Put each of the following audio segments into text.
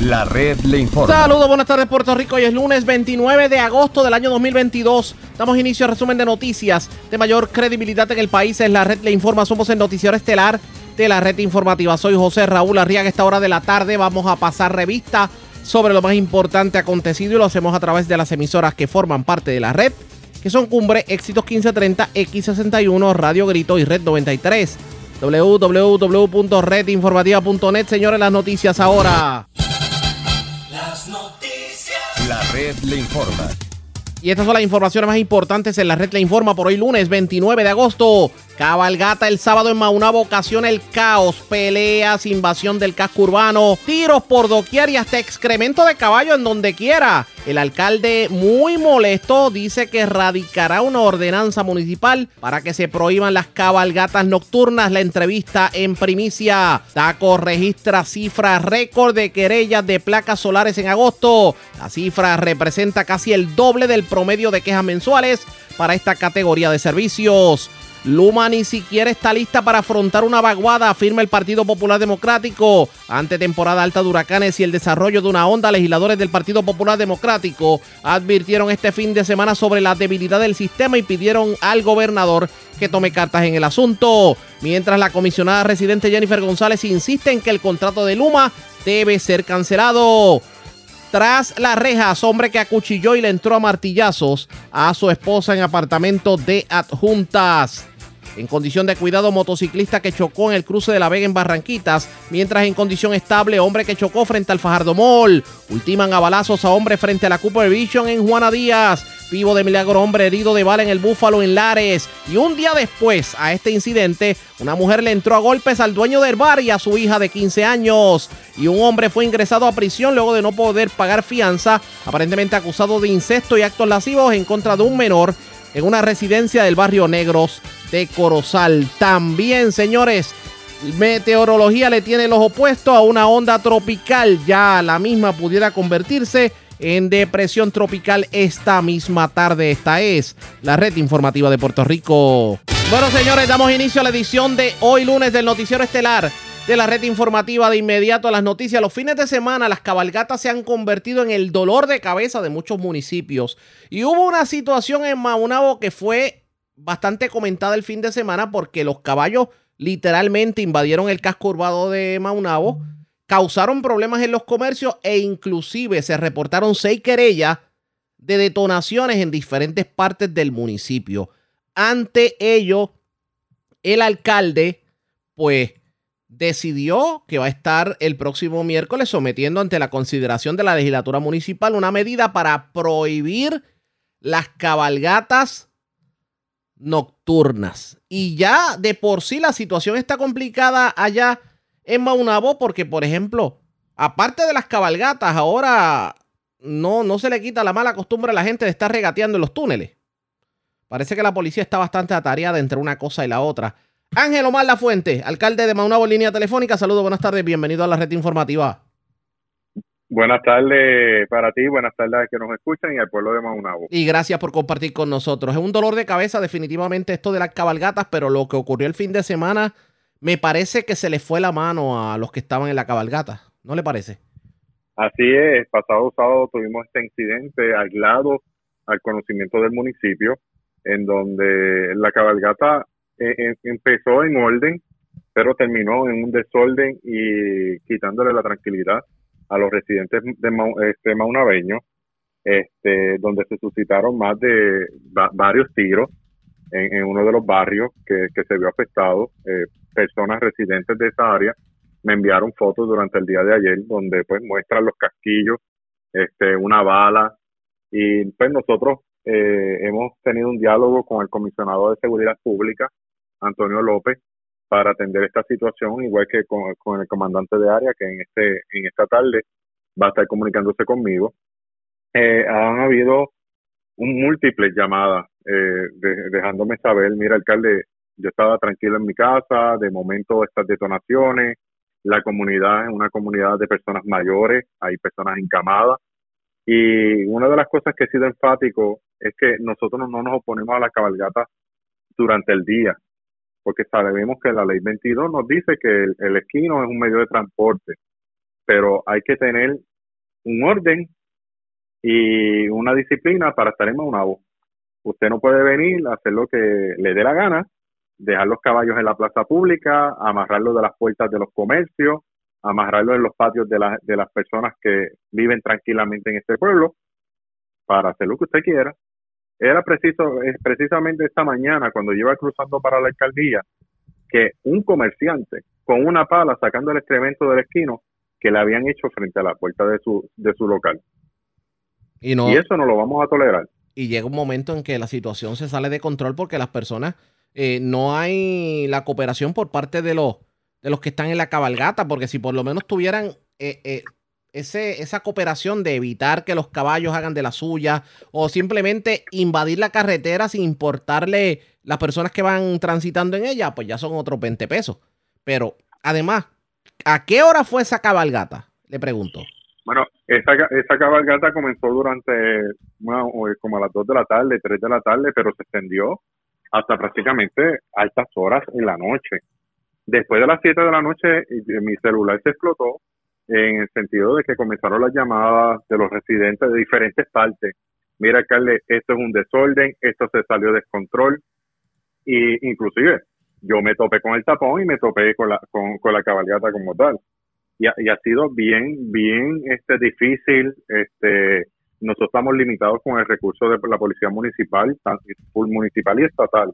La red le informa. Saludos, buenas tardes Puerto Rico. Hoy es lunes 29 de agosto del año 2022. Damos inicio al resumen de noticias de mayor credibilidad en el país. Es la red le informa. Somos el noticiero estelar de la red informativa. Soy José Raúl Arriaga. Esta hora de la tarde vamos a pasar revista sobre lo más importante acontecido y lo hacemos a través de las emisoras que forman parte de la red, que son Cumbre, Éxitos 1530, X61, Radio Grito y Red 93 www.redinformativa.net. Señores, las noticias ahora. Las noticias. La red le informa. Y estas son las informaciones más importantes en la red le informa por hoy lunes 29 de agosto. Cabalgata el sábado en Maunabo ocasiona el caos, peleas, invasión del casco urbano, tiros por doquier y hasta excremento de caballo en donde quiera. El alcalde, muy molesto, dice que radicará una ordenanza municipal para que se prohíban las cabalgatas nocturnas. La entrevista en primicia. Taco registra cifra récord de querellas de placas solares en agosto. La cifra representa casi el doble del promedio de quejas mensuales para esta categoría de servicios. Luma ni siquiera está lista para afrontar una vaguada, afirma el Partido Popular Democrático. Ante temporada alta de huracanes y el desarrollo de una onda, legisladores del Partido Popular Democrático advirtieron este fin de semana sobre la debilidad del sistema y pidieron al gobernador que tome cartas en el asunto. Mientras la comisionada residente Jennifer González insiste en que el contrato de Luma debe ser cancelado. Tras las rejas, hombre que acuchilló y le entró a martillazos a su esposa en apartamento de adjuntas. En condición de cuidado, motociclista que chocó en el cruce de la Vega en Barranquitas, mientras en condición estable, hombre que chocó frente al Fajardo Mall. Ultiman a balazos a hombre frente a la Cooper Vision en Juana Díaz. Vivo de milagro, hombre herido de bala en el Búfalo en Lares. Y un día después a este incidente, una mujer le entró a golpes al dueño del bar y a su hija de 15 años. Y un hombre fue ingresado a prisión luego de no poder pagar fianza, aparentemente acusado de incesto y actos lascivos en contra de un menor en una residencia del barrio Negros de Corozal. También, señores, meteorología le tiene los opuestos a una onda tropical. Ya la misma pudiera convertirse en depresión tropical esta misma tarde. Esta es la red informativa de Puerto Rico. Bueno, señores, damos inicio a la edición de hoy lunes del Noticiero Estelar de la red informativa de inmediato a las noticias. Los fines de semana las cabalgatas se han convertido en el dolor de cabeza de muchos municipios. Y hubo una situación en Maunabo que fue bastante comentada el fin de semana porque los caballos literalmente invadieron el casco urbano de Maunabo causaron problemas en los comercios e inclusive se reportaron seis querellas de detonaciones en diferentes partes del municipio. Ante ello, el alcalde, pues, decidió que va a estar el próximo miércoles sometiendo ante la consideración de la legislatura municipal una medida para prohibir las cabalgatas nocturnas. Y ya de por sí la situación está complicada allá en Maunabo porque, por ejemplo, aparte de las cabalgatas, ahora no, no se le quita la mala costumbre a la gente de estar regateando en los túneles. Parece que la policía está bastante atareada entre una cosa y la otra. Ángel Omar La Fuente, alcalde de Maunabo línea telefónica. Saludos, buenas tardes, bienvenido a la red informativa. Buenas tardes para ti, buenas tardes a que nos escuchan y al pueblo de Maunabo. Y gracias por compartir con nosotros. Es un dolor de cabeza definitivamente esto de las cabalgatas, pero lo que ocurrió el fin de semana me parece que se le fue la mano a los que estaban en la cabalgata, ¿no le parece? Así es, pasado sábado tuvimos este incidente aislado al conocimiento del municipio, en donde la cabalgata eh, eh, empezó en orden, pero terminó en un desorden y quitándole la tranquilidad a los residentes de este, maunabeños, este, donde se suscitaron más de varios tiros en, uno de los barrios que, se vio afectado. Eh, personas residentes de esa área me enviaron fotos durante el día de ayer donde pues muestran los casquillos, este, una bala y pues nosotros eh, hemos tenido un diálogo con el comisionado de seguridad pública, Antonio López, para atender esta situación, igual que con, el comandante de área que en este en esta tarde va a estar comunicándose conmigo. Eh, han habido un múltiples llamadas eh, dejándome saber, mira alcalde, yo estaba tranquilo en mi casa, de momento estas detonaciones, la comunidad es una comunidad de personas mayores, hay personas encamadas. Y una de las cosas que he sido enfático es que nosotros no nos oponemos a la cabalgata durante el día, porque sabemos que la ley 22 nos dice que el, esquino es un medio de transporte, pero hay que tener un orden y una disciplina para estar en Maunabo. Usted no puede venir a hacer lo que le dé la gana, dejar los caballos en la plaza pública, amarrarlos de las puertas de los comercios, amarrarlos en los patios de, de las personas que viven tranquilamente en este pueblo, para hacer lo que usted quiera. Era preciso, es precisamente esta mañana, cuando iba cruzando para la alcaldía, que un comerciante con una pala sacando el excremento del esquino que le habían hecho frente a la puerta de su, de su local. Y, no, y eso no lo vamos a tolerar. Y llega un momento en que la situación se sale de control porque las personas, eh, no hay la cooperación por parte de los, de los que están en la cabalgata, porque si por lo menos tuvieran eh, eh, ese, esa cooperación de evitar que los caballos hagan de la suya o simplemente invadir la carretera sin importarle las personas que van transitando en ella, pues ya son otros 20 pesos. Pero además, ¿a qué hora fue esa cabalgata? Le pregunto. Bueno, esa, cabalgata comenzó durante como a las 2 de la tarde, 3 de la tarde, pero se extendió hasta prácticamente altas horas en la noche. Después de las 7 de la noche, mi celular se explotó en el sentido de que comenzaron las llamadas de los residentes de diferentes partes. Mira, alcalde, esto es un desorden, esto se salió de descontrol. Y inclusive yo me topé con el tapón y me topé con la, con, la cabalgata como tal y ha, sido bien, bien este, difícil. Este, nosotros estamos limitados con el recurso de la policía municipal, municipal y estatal.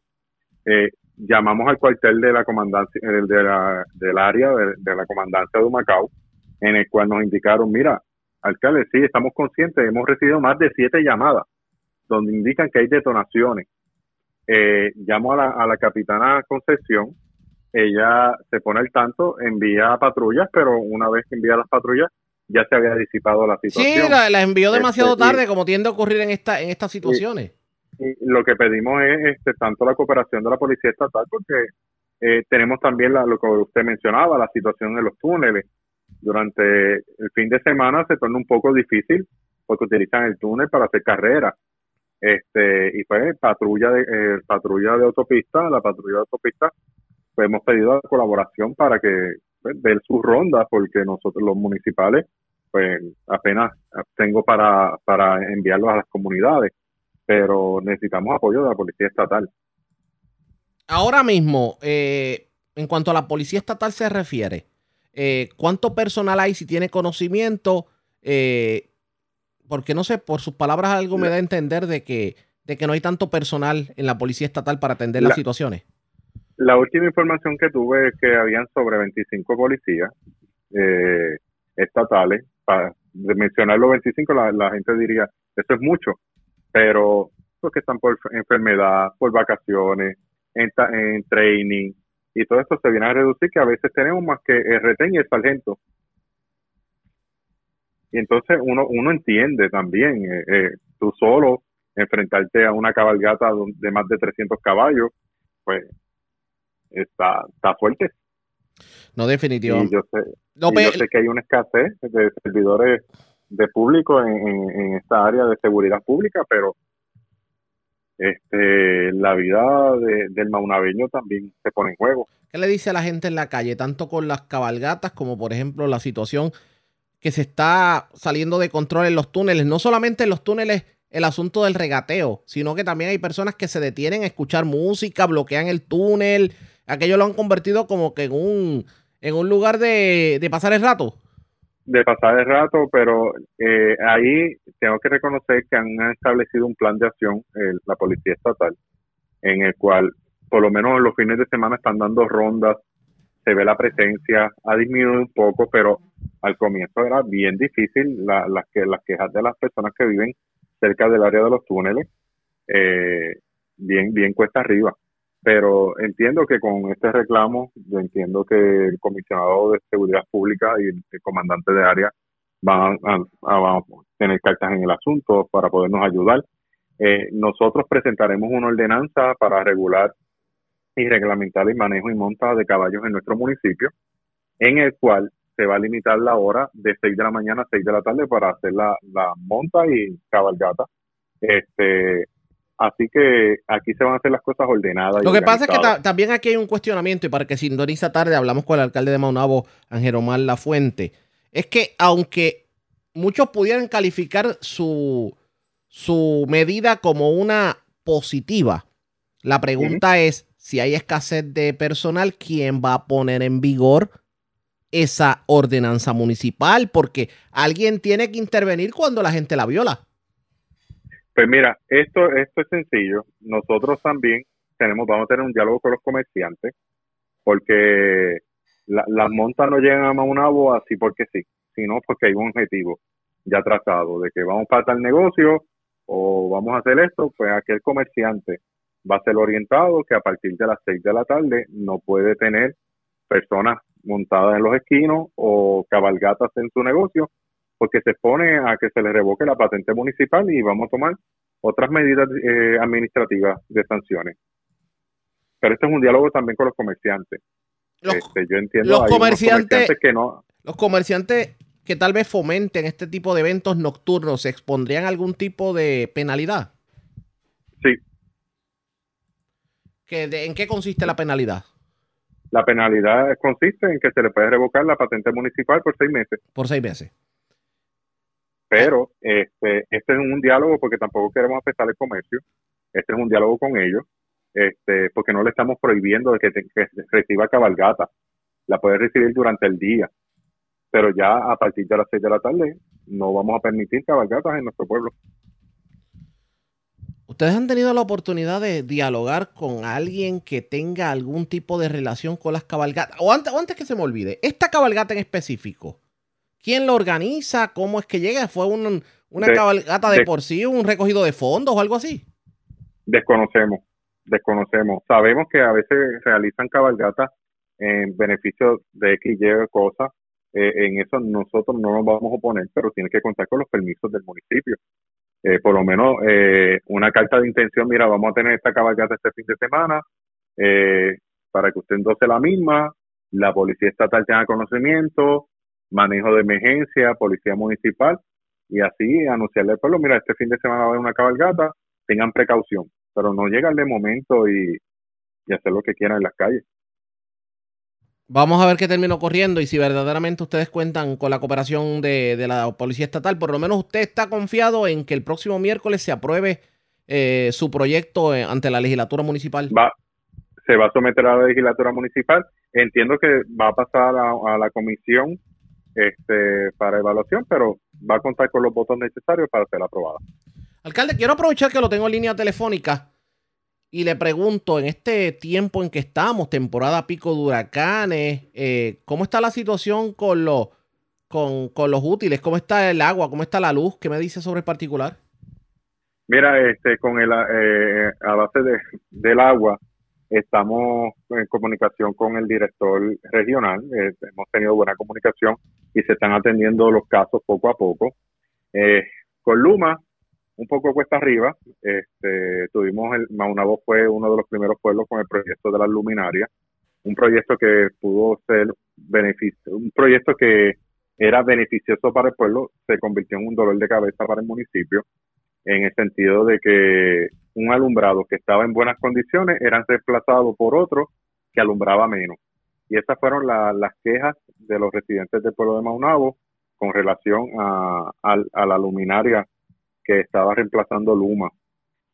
Eh, llamamos al cuartel de la comandancia, eh, de del área de, la comandancia de Humacao, en el cual nos indicaron, mira, alcalde, sí, estamos conscientes, hemos recibido más de siete llamadas donde indican que hay detonaciones. Eh, llamo a la, a la capitana Concepción ella se pone al tanto, envía patrullas, pero una vez que envía las patrullas ya se había disipado la situación. Sí, la, envió demasiado este, tarde, como tiende a ocurrir en esta en estas situaciones. Y, lo que pedimos es este, tanto la cooperación de la policía estatal, porque eh, tenemos también la, lo que usted mencionaba, la situación en los túneles. Durante el fin de semana se torna un poco difícil porque utilizan el túnel para hacer carreras. Este, y pues patrulla de eh, patrulla de autopista, la patrulla de autopista pues hemos pedido la colaboración para que pues, den sus rondas, porque nosotros los municipales, pues apenas tengo para, para enviarlos a las comunidades, pero necesitamos apoyo de la Policía Estatal. Ahora mismo, eh, en cuanto a la Policía Estatal se refiere, eh, ¿cuánto personal hay si tiene conocimiento? Eh, porque no sé, por sus palabras algo me da a entender de que, de que no hay tanto personal en la Policía Estatal para atender las situaciones. La última información que tuve es que habían sobre 25 policías eh, estatales. Para mencionar los 25, la, gente diría, eso es mucho, pero porque están por enfermedad, por vacaciones, en, training, y todo esto se viene a reducir, que a veces tenemos más que el retén y el sargento. Y entonces uno, uno entiende también, eh, eh, tú solo enfrentarte a una cabalgata de más de 300 caballos, pues está, está fuerte. No, definitivamente. yo, sé, que hay una escasez de servidores de público en, esta área de seguridad pública, pero este, la vida del maunabeño también se pone en juego. ¿Qué le dice a la gente en la calle, tanto con las cabalgatas como por ejemplo la situación que se está saliendo de control en los túneles? No solamente en los túneles el asunto del regateo, sino que también hay personas que se detienen a escuchar música, bloquean el túnel, aquello lo han convertido como que en un, en un lugar de, pasar el rato. De pasar el rato, pero eh, ahí tengo que reconocer que han establecido un plan de acción, la Policía Estatal, en el cual por lo menos los fines de semana están dando rondas, se ve la presencia, ha disminuido un poco, pero al comienzo era bien difícil las, que, las quejas de las personas que viven cerca del área de los túneles, eh, bien, bien cuesta arriba pero entiendo que con este reclamo, yo entiendo que el comisionado de seguridad pública y el, comandante de área van a, tener cartas en el asunto para podernos ayudar. Eh, nosotros presentaremos una ordenanza para regular y reglamentar el manejo y monta de caballos en nuestro municipio, en el cual se va a limitar la hora de 6 de la mañana a 6 de la tarde para hacer la, la monta y cabalgata. Este, Así que aquí se van a hacer las cosas ordenadas. Lo que pasa es que también aquí hay un cuestionamiento y para que sintoniza tarde hablamos con el alcalde de Maunabo, Ángel Omar La Fuente. es que aunque muchos pudieran calificar su, su medida como una positiva, la pregunta es si hay escasez de personal, ¿quién va a poner en vigor esa ordenanza municipal? Porque alguien tiene que intervenir cuando la gente la viola. Pues mira, esto, esto es sencillo. Nosotros también tenemos, vamos a tener un diálogo con los comerciantes, porque las montas no llegan a Maunabo así porque sí, sino porque hay un objetivo ya trazado de que vamos para tal negocio o vamos a hacer esto, pues aquel comerciante va a ser orientado que a partir de las 6 de la tarde no puede tener personas montadas en los esquinos o cabalgatas en su negocio porque se expone a que se le revoque la patente municipal y vamos a tomar otras medidas eh, administrativas de sanciones. Pero este es un diálogo también con los comerciantes. Este, yo entiendo los comerciantes, que no. Los comerciantes que tal vez fomenten este tipo de eventos nocturnos, ¿se expondrían a algún tipo de penalidad? Sí. ¿En qué consiste la penalidad? La penalidad consiste en que se le puede revocar la patente municipal por seis meses. Por seis meses. Pero este, este es un diálogo porque tampoco queremos afectar el comercio. Este es un diálogo con ellos, este, porque no le estamos prohibiendo de que, reciba cabalgata. La puede recibir durante el día, pero ya a partir de las seis de la tarde no vamos a permitir cabalgatas en nuestro pueblo. ¿Ustedes han tenido la oportunidad de dialogar con alguien que tenga algún tipo de relación con las cabalgatas? O antes, o antes que se me olvide, esta cabalgata en específico, ¿Quién lo organiza? ¿Cómo es que llega? ¿Fue una cabalgata de, por sí, un recogido de fondos o algo así? Desconocemos, desconocemos. Sabemos que a veces realizan cabalgatas en beneficio de X y cosas. Eh, en eso nosotros no nos vamos a oponer, pero tiene que contar con los permisos del municipio. Eh, por lo menos eh, una carta de intención, mira, vamos a tener esta cabalgata este fin de semana, para que usted endose la misma, la policía estatal tenga conocimiento, manejo de emergencia, policía municipal, y así anunciarle al pueblo, mira, este fin de semana va a haber una cabalgata, tengan precaución, pero no llegan de momento y, hacer lo que quieran en las calles. Vamos a ver qué terminó corriendo y si verdaderamente ustedes cuentan con la cooperación de, la Policía Estatal, por lo menos usted está confiado en que el próximo miércoles se apruebe eh, su proyecto eh, ante la legislatura municipal. Va, se va a someter a la legislatura municipal. Entiendo que va a pasar a la comisión este, para evaluación, pero va a contar con los votos necesarios para ser aprobada. Alcalde, quiero aprovechar que lo tengo en línea telefónica y le pregunto, en este tiempo en que estamos, temporada pico de huracanes, eh, ¿cómo está la situación con los, con, los útiles? ¿Cómo está el agua? ¿Cómo está la luz? ¿Qué me dice sobre el particular? Mira, este, con el, eh, a base de, del agua, Estamos en comunicación con el director regional, eh, hemos tenido buena comunicación y se están atendiendo los casos poco a poco. Eh, con Luma, un poco cuesta arriba, este, tuvimos el Maunabo fue uno de los primeros pueblos con el proyecto de las luminarias, un proyecto que pudo ser beneficio, un proyecto que era beneficioso para el pueblo, se convirtió en un dolor de cabeza para el municipio, en el sentido de que un alumbrado que estaba en buenas condiciones era reemplazado por otro que alumbraba menos. Y esas fueron las quejas de los residentes del pueblo de Maunabo con relación a, la luminaria que estaba reemplazando Luma.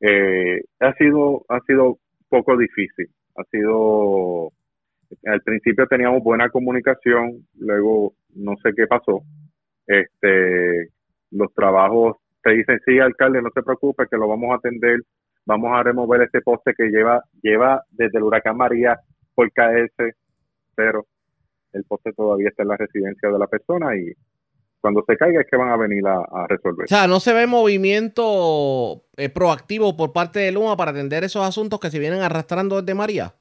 Eh, ha sido ha sido poco difícil. Ha sido al principio teníamos buena comunicación, luego no sé qué pasó. Este, los trabajos te dicen sí, alcalde, no se preocupe, que lo vamos a atender vamos a remover este poste que lleva, lleva desde el huracán María por caerse, pero el poste todavía está en la residencia de la persona y cuando se caiga es que van a venir a, resolver. O sea, no se ve movimiento eh, proactivo por parte de Luma para atender esos asuntos que se vienen arrastrando desde María.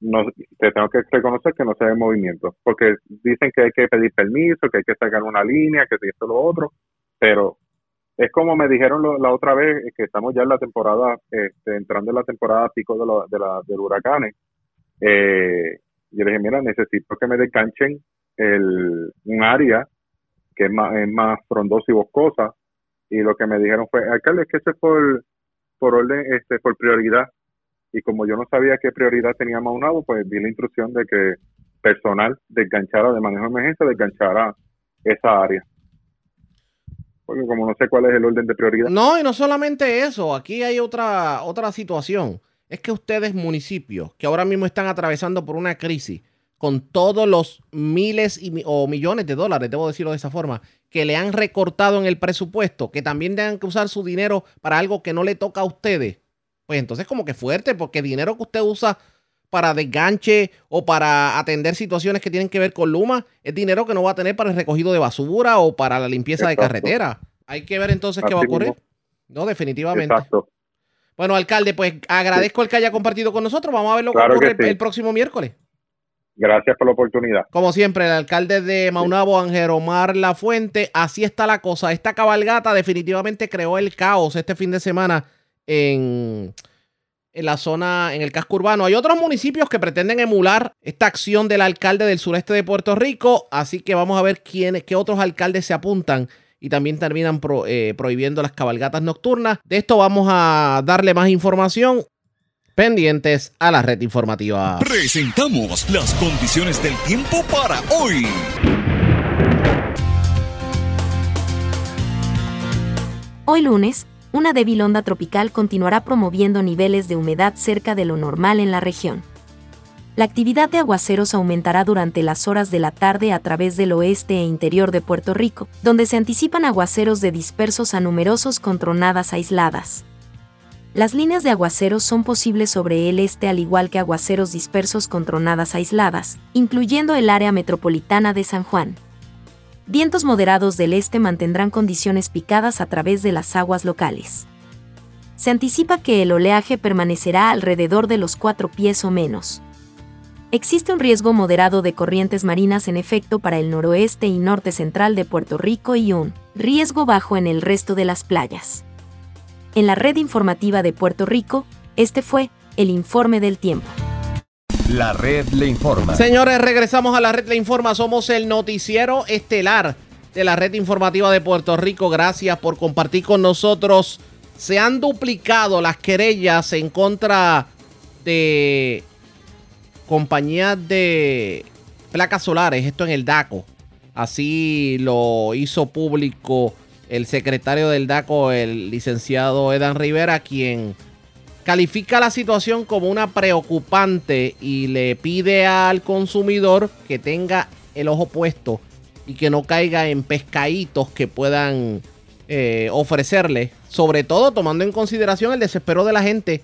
No, te tengo que reconocer que no se ve movimiento, porque dicen que hay que pedir permiso, que hay que sacar una línea, que esto lo otro, pero es como me dijeron la otra vez, que estamos ya en la temporada, este, entrando en la temporada pico de, de la, del huracanes. Eh, yo dije, mira, necesito que me descanchen el, un área que es más, es más frondosa y boscosa. Y lo que me dijeron fue, alcalde, es que eso es por, por orden, este, por prioridad. Y como yo no sabía qué prioridad tenía Maunabo, pues di la instrucción de que personal desganchara de manejo de emergencia, desganchara esa área. Porque como no sé cuál es el orden de prioridad. No, y no solamente eso, aquí hay otra, otra situación. Es que ustedes municipios que ahora mismo están atravesando por una crisis con todos los miles y, o millones de dólares, debo decirlo de esa forma, que le han recortado en el presupuesto, que también tengan que usar su dinero para algo que no le toca a ustedes, pues entonces como que fuerte, porque dinero que usted usa para desganche o para atender situaciones que tienen que ver con Luma, es dinero que no va a tener para el recogido de basura o para la limpieza de carretera. Hay que ver entonces qué va a ocurrir. No, definitivamente. Exacto. Bueno, alcalde, pues agradezco el que haya compartido con nosotros. Vamos a ver lo que ocurre el próximo miércoles. Gracias por la oportunidad. Como siempre, el alcalde de Maunabo, Ángel Omar La Fuente, así está la cosa. Esta cabalgata definitivamente creó el caos este fin de semana en, en la zona, en el casco urbano. Hay otros municipios que pretenden emular esta acción del alcalde del sureste de Puerto Rico, así que vamos a ver quiénes, qué otros alcaldes se apuntan y también terminan eh, prohibiendo las cabalgatas nocturnas. De esto vamos a darle más información pendientes a la red informativa. Presentamos las condiciones del tiempo para hoy. Hoy lunes, una débil onda tropical continuará promoviendo niveles de humedad cerca de lo normal en la región. La actividad de aguaceros aumentará durante las horas de la tarde a través del oeste e interior de Puerto Rico, donde se anticipan aguaceros de dispersos a numerosos con tronadas aisladas. Las líneas de aguaceros son posibles sobre el este al igual que aguaceros dispersos con tronadas aisladas, incluyendo el área metropolitana de San Juan. Vientos moderados del este mantendrán condiciones picadas a través de las aguas locales. Se anticipa que el oleaje permanecerá alrededor de los 4 pies o menos. Existe un riesgo moderado de corrientes marinas en efecto para el noroeste y norte central de Puerto Rico y un riesgo bajo en el resto de las playas. En la red informativa de Puerto Rico, este fue el informe del tiempo. La red le informa. Señores, regresamos a la red le informa. Somos el noticiero estelar de la red informativa de Puerto Rico. Gracias por compartir con nosotros. Se han duplicado las querellas en contra de compañías de placas solares, esto en el DACO. Así lo hizo público el secretario del DACO, el licenciado Edan Rivera, quien califica la situación como una preocupante y le pide al consumidor que tenga el ojo puesto y que no caiga en pescaditos que puedan eh, ofrecerle, sobre todo tomando en consideración el desespero de la gente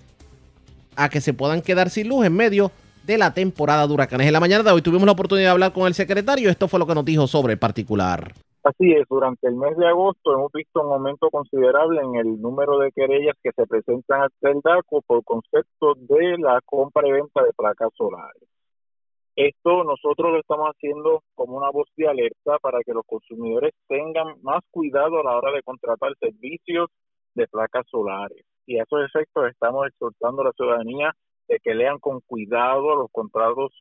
a que se puedan quedar sin luz en medio de la temporada de huracanes. En la mañana de hoy tuvimos la oportunidad de hablar con el secretario, esto fue lo que nos dijo sobre el particular. Así es, durante el mes de agosto hemos visto un aumento considerable en el número de querellas que se presentan ante el DACO por concepto de la compra y venta de placas solares. Esto nosotros lo estamos haciendo como una voz de alerta para que los consumidores tengan más cuidado a la hora de contratar servicios de placas solares. Y a esos efectos estamos exhortando a la ciudadanía de que lean con cuidado los contratos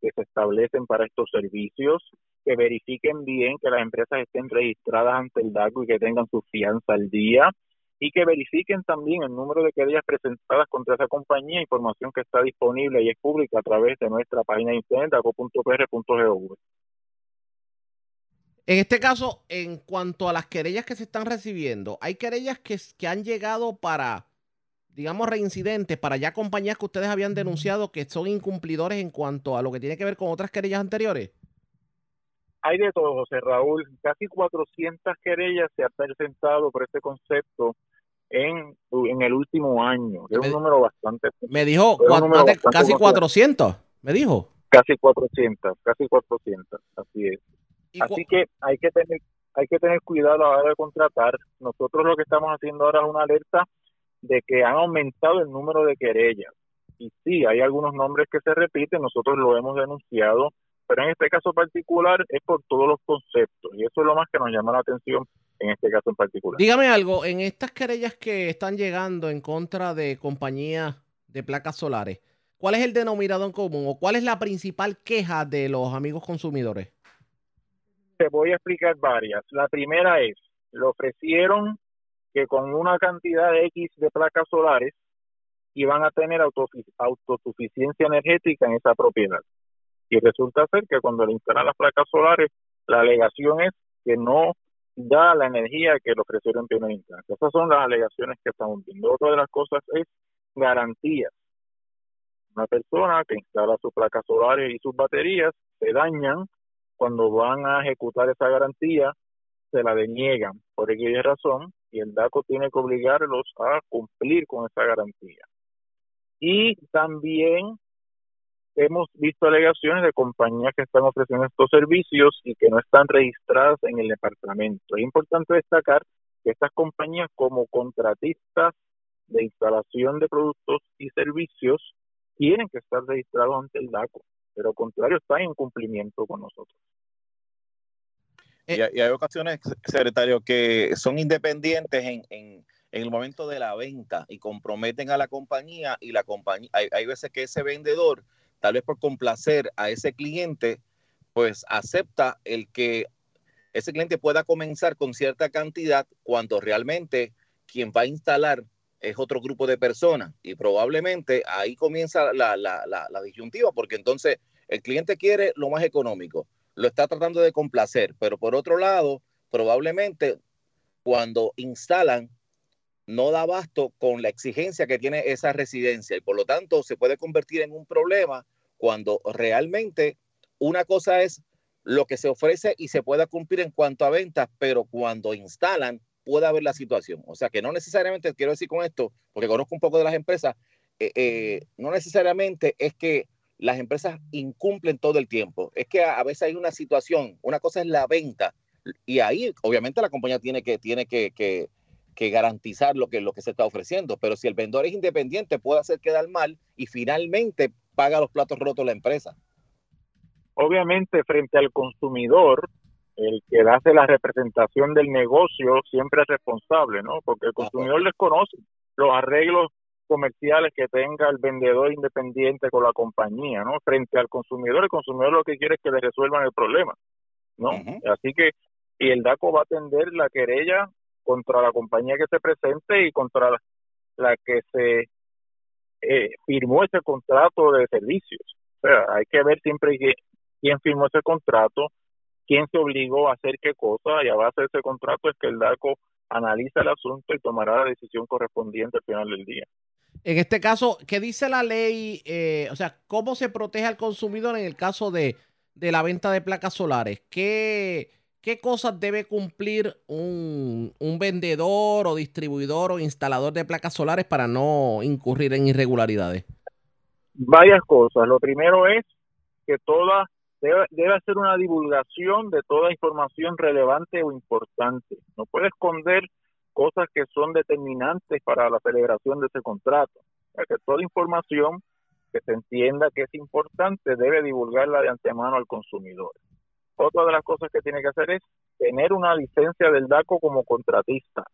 que se establecen para estos servicios, que verifiquen bien que las empresas estén registradas ante el DACO y que tengan su fianza al día y que verifiquen también el número de querellas presentadas contra esa compañía, información que está disponible y es pública a través de nuestra página de internet daco.pr.gov. En este caso, en cuanto a las querellas que se están recibiendo, hay querellas que, que han llegado para digamos, reincidentes para ya compañías que ustedes habían denunciado que son incumplidores en cuanto a lo que tiene que ver con otras querellas anteriores? Hay de todo, José Raúl. Casi 400 querellas se han presentado por este concepto en, en el último año. Es un número bastante. Me dijo casi 400, me dijo. Casi 400, casi 400, así es. Así que hay que tener hay que tener cuidado a la hora de contratar. Nosotros lo que estamos haciendo ahora es una alerta de que han aumentado el número de querellas. Y sí, hay algunos nombres que se repiten, nosotros lo hemos denunciado, pero en este caso particular es por todos los conceptos y eso es lo más que nos llama la atención en este caso en particular. Dígame algo, en estas querellas que están llegando en contra de compañías de placas solares, ¿cuál es el denominador en común o cuál es la principal queja de los amigos consumidores? Te voy a explicar varias. La primera es, le ofrecieron que con una cantidad de X de placas solares iban a tener autosuficiencia energética en esa propiedad. Y resulta ser que cuando le instalan las placas solares, la alegación es que no da la energía que le ofrecieron en primera instancia. Esas son las alegaciones que estamos viendo. Otra de las cosas es garantías. Una persona que instala sus placas solares y sus baterías se dañan cuando van a ejecutar esa garantía, se la deniegan por aquella razón y el DACO tiene que obligarlos a cumplir con esa garantía. Y también hemos visto alegaciones de compañías que están ofreciendo estos servicios y que no están registradas en el departamento. Es importante destacar que estas compañías como contratistas de instalación de productos y servicios tienen que estar registrados ante el DACO, pero contrario están en cumplimiento con nosotros. Y, hay ocasiones, secretario, que son independientes en, en, el momento de la venta y comprometen a la compañía y la compañía, hay, hay veces que ese vendedor tal vez por complacer a ese cliente, pues acepta el que ese cliente pueda comenzar con cierta cantidad cuando realmente quien va a instalar es otro grupo de personas. Y probablemente ahí comienza la, la, disyuntiva porque entonces el cliente quiere lo más económico, lo está tratando de complacer, pero por otro lado, probablemente cuando instalan no da abasto con la exigencia que tiene esa residencia y por lo tanto se puede convertir en un problema cuando realmente una cosa es lo que se ofrece y se pueda cumplir en cuanto a ventas, pero cuando instalan puede haber la situación. O sea que no necesariamente, quiero decir con esto, porque conozco un poco de las empresas, eh, eh, no necesariamente es que las empresas incumplen todo el tiempo, es que a, veces hay una situación, una cosa es la venta y ahí obviamente la compañía tiene que, tiene que, que que garantizar lo que, lo que se está ofreciendo. Pero si el vendedor es independiente, puede hacer quedar mal y finalmente paga los platos rotos la empresa. Obviamente, frente al consumidor, el que hace la representación del negocio siempre es responsable, ¿no? Porque el consumidor desconoce los arreglos comerciales que tenga el vendedor independiente con la compañía, ¿no? Frente al consumidor, el consumidor lo que quiere es que le resuelvan el problema, ¿no? Así que, y el DACO va a atender la querella contra la compañía que se presente y contra la, que se eh, firmó ese contrato de servicios. O sea, hay que ver siempre quién firmó ese contrato, quién se obligó a hacer qué cosa y a base de ese contrato es que el DACO analiza el asunto y tomará la decisión correspondiente al final del día. En este caso, ¿qué dice la ley? Eh, o sea, ¿cómo se protege al consumidor en el caso de, de la venta de placas solares? ¿Qué, ¿Qué cosas debe cumplir un, vendedor o distribuidor o instalador de placas solares para no incurrir en irregularidades? Varias cosas. Lo primero es que toda debe, debe hacer una divulgación de toda información relevante o importante. No puede esconder cosas que son determinantes para la celebración de ese contrato. que toda información que se entienda que es importante debe divulgarla de antemano al consumidor. Otra de las cosas que tiene que hacer es tener una licencia del DACO como contratista.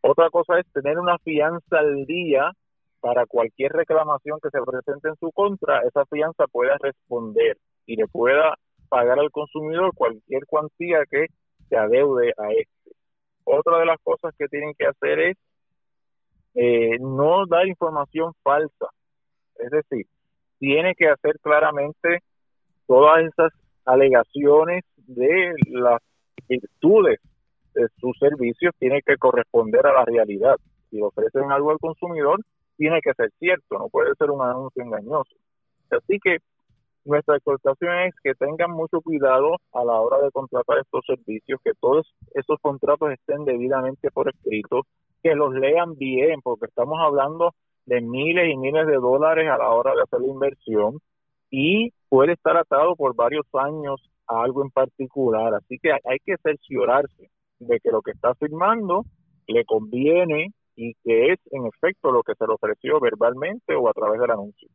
Otra cosa es tener una fianza al día para cualquier reclamación que se presente en su contra, esa fianza pueda responder y le pueda pagar al consumidor cualquier cuantía que se adeude a este. Otra de las cosas que tienen que hacer es eh, no dar información falsa. Es decir, tiene que hacer claramente todas esas alegaciones de las virtudes de sus servicios tiene que corresponder a la realidad. Si ofrecen algo al consumidor, tiene que ser cierto, no puede ser un anuncio engañoso. Así que nuestra exhortación es que tengan mucho cuidado a la hora de contratar estos servicios, que todos esos contratos estén debidamente por escrito, que los lean bien, porque estamos hablando de miles y miles de dólares a la hora de hacer la inversión y puede estar atado por varios años a algo en particular. Así que hay que cerciorarse de que lo que está firmando le conviene y que es en efecto lo que se le ofreció verbalmente o a través del anuncio.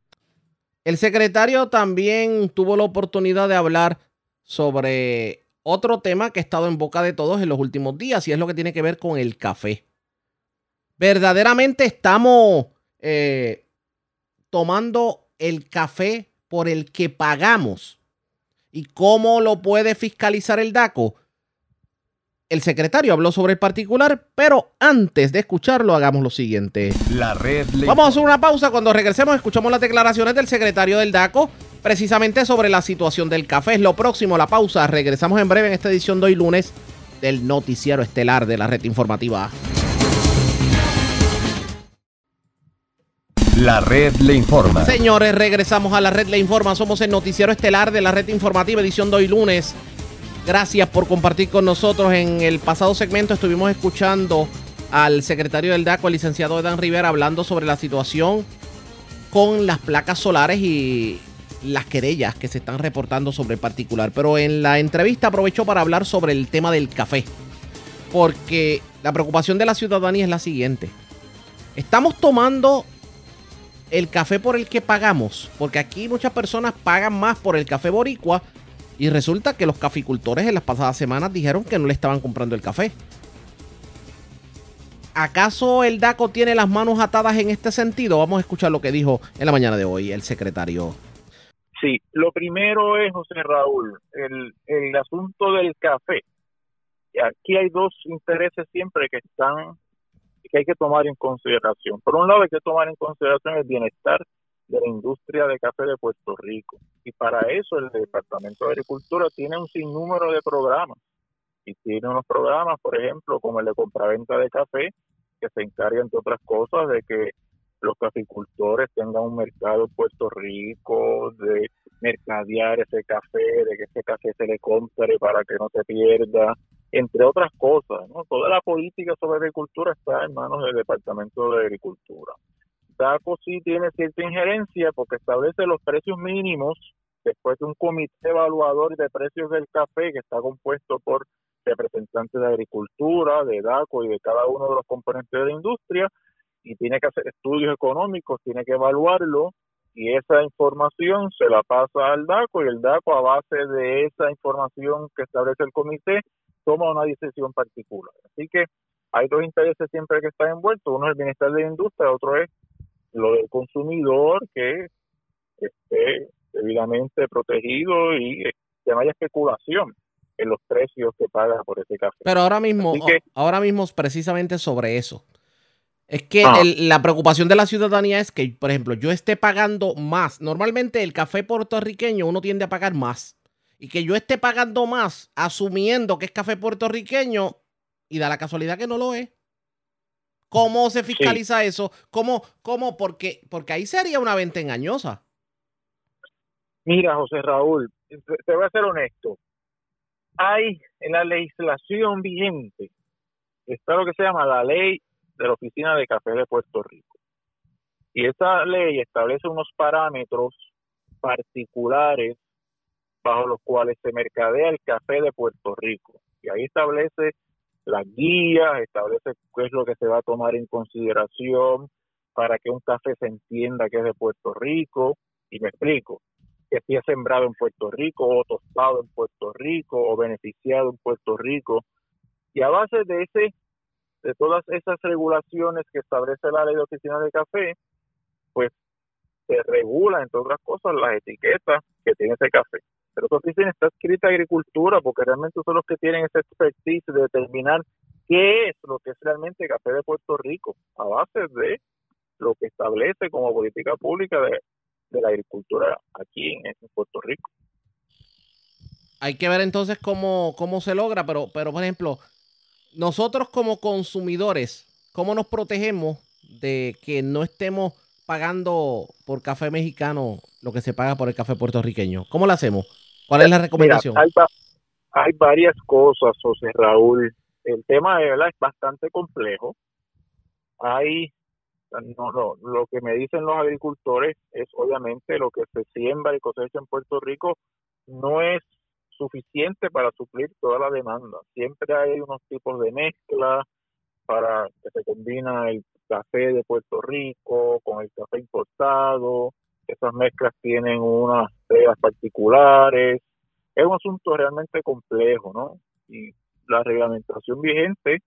El secretario también tuvo la oportunidad de hablar sobre otro tema que ha estado en boca de todos en los últimos días y es lo que tiene que ver con el café. Verdaderamente estamos eh, tomando el café por el que pagamos. ¿Y cómo lo puede fiscalizar el DACO? El secretario habló sobre el particular, pero antes de escucharlo, hagamos lo siguiente. La red Vamos a hacer una pausa. Cuando regresemos, escuchamos las declaraciones del secretario del DACO, precisamente sobre la situación del café. Es lo próximo, la pausa. Regresamos en breve en esta edición de hoy lunes del noticiero estelar de la red informativa. La red le informa. Señores, regresamos a la red le informa. Somos el noticiero estelar de la red informativa, edición de hoy lunes. Gracias por compartir con nosotros. En el pasado segmento estuvimos escuchando al secretario del DACO, el licenciado Edan Rivera, hablando sobre la situación con las placas solares y las querellas que se están reportando sobre el particular. Pero en la entrevista aprovechó para hablar sobre el tema del café. Porque la preocupación de la ciudadanía es la siguiente. Estamos tomando el café por el que pagamos, porque aquí muchas personas pagan más por el café boricua y resulta que los caficultores en las pasadas semanas dijeron que no le estaban comprando el café. ¿Acaso el DACO tiene las manos atadas en este sentido? Vamos a escuchar lo que dijo en la mañana de hoy el secretario. Sí, lo primero es, José Raúl, el, el asunto del café. Aquí hay dos intereses siempre que están que hay que tomar en consideración. Por un lado, hay que tomar en consideración el bienestar de la industria de café de Puerto Rico. Y para eso el Departamento de Agricultura tiene un sinnúmero de programas. Y tiene unos programas, por ejemplo, como el de compraventa de café, que se encarga, entre otras cosas, de que los caficultores tengan un mercado en Puerto Rico, de mercadear ese café, de que ese café se le compre para que no se pierda, entre otras cosas. ¿no? Toda la política sobre agricultura está en manos del Departamento de Agricultura. DACO sí tiene cierta injerencia porque establece los precios mínimos después de un comité evaluador de precios del café que está compuesto por representantes de agricultura, de DACO y de cada uno de los componentes de la industria y tiene que hacer estudios económicos, tiene que evaluarlo y esa información se la pasa al DACO y el DACO a base de esa información que establece el comité toma una decisión particular. Así que hay dos intereses siempre que están envueltos, uno es el bienestar de la industria, otro es lo del consumidor que esté debidamente protegido y que no haya especulación en los precios que paga por ese café. Pero ahora mismo, ahora mismo precisamente sobre eso. Es que ah. la preocupación de la ciudadanía es que, por ejemplo, yo esté pagando más. Normalmente el café puertorriqueño uno tiende a pagar más y que yo esté pagando más asumiendo que es café puertorriqueño y da la casualidad que no lo es. ¿Cómo se fiscaliza eso? ¿Cómo, cómo? Porque, porque ahí sería una venta engañosa. Mira, José Raúl, te voy a ser honesto. Hay en la legislación vigente, está lo que se llama la ley de la Oficina de Café de Puerto Rico. Y esa ley establece unos parámetros particulares bajo los cuales se mercadea el café de Puerto Rico. Y ahí establece las guías, establece qué es lo que se va a tomar en consideración para que un café se entienda que es de Puerto Rico. Y me explico, que si es sembrado en Puerto Rico o tostado en Puerto Rico o beneficiado en Puerto Rico. Y a base de ese de todas esas regulaciones que establece la ley de oficina de café, pues se regula, entre otras cosas, las etiquetas que tiene ese café. Pero esa oficina está escrita agricultura porque realmente son los que tienen esa expertise de determinar qué es lo que es realmente café de Puerto Rico, a base de lo que establece como política pública de, la agricultura aquí en, Puerto Rico. Hay que ver entonces cómo, cómo se logra, pero, pero por ejemplo, nosotros como consumidores, ¿cómo nos protegemos de que no estemos pagando por café mexicano lo que se paga por el café puertorriqueño? ¿Cómo lo hacemos? ¿Cuál es la recomendación? hay, varias cosas, José Raúl. El tema de verdad es bastante complejo. Hay, no, no, lo que me dicen los agricultores es obviamente lo que se siembra y cosecha en Puerto Rico no es suficiente para suplir toda la demanda. Siempre hay unos tipos de mezcla para que se combina el café de Puerto Rico con el café importado. Esas mezclas tienen unas particulares. Es un asunto realmente complejo, ¿no? Y la reglamentación vigente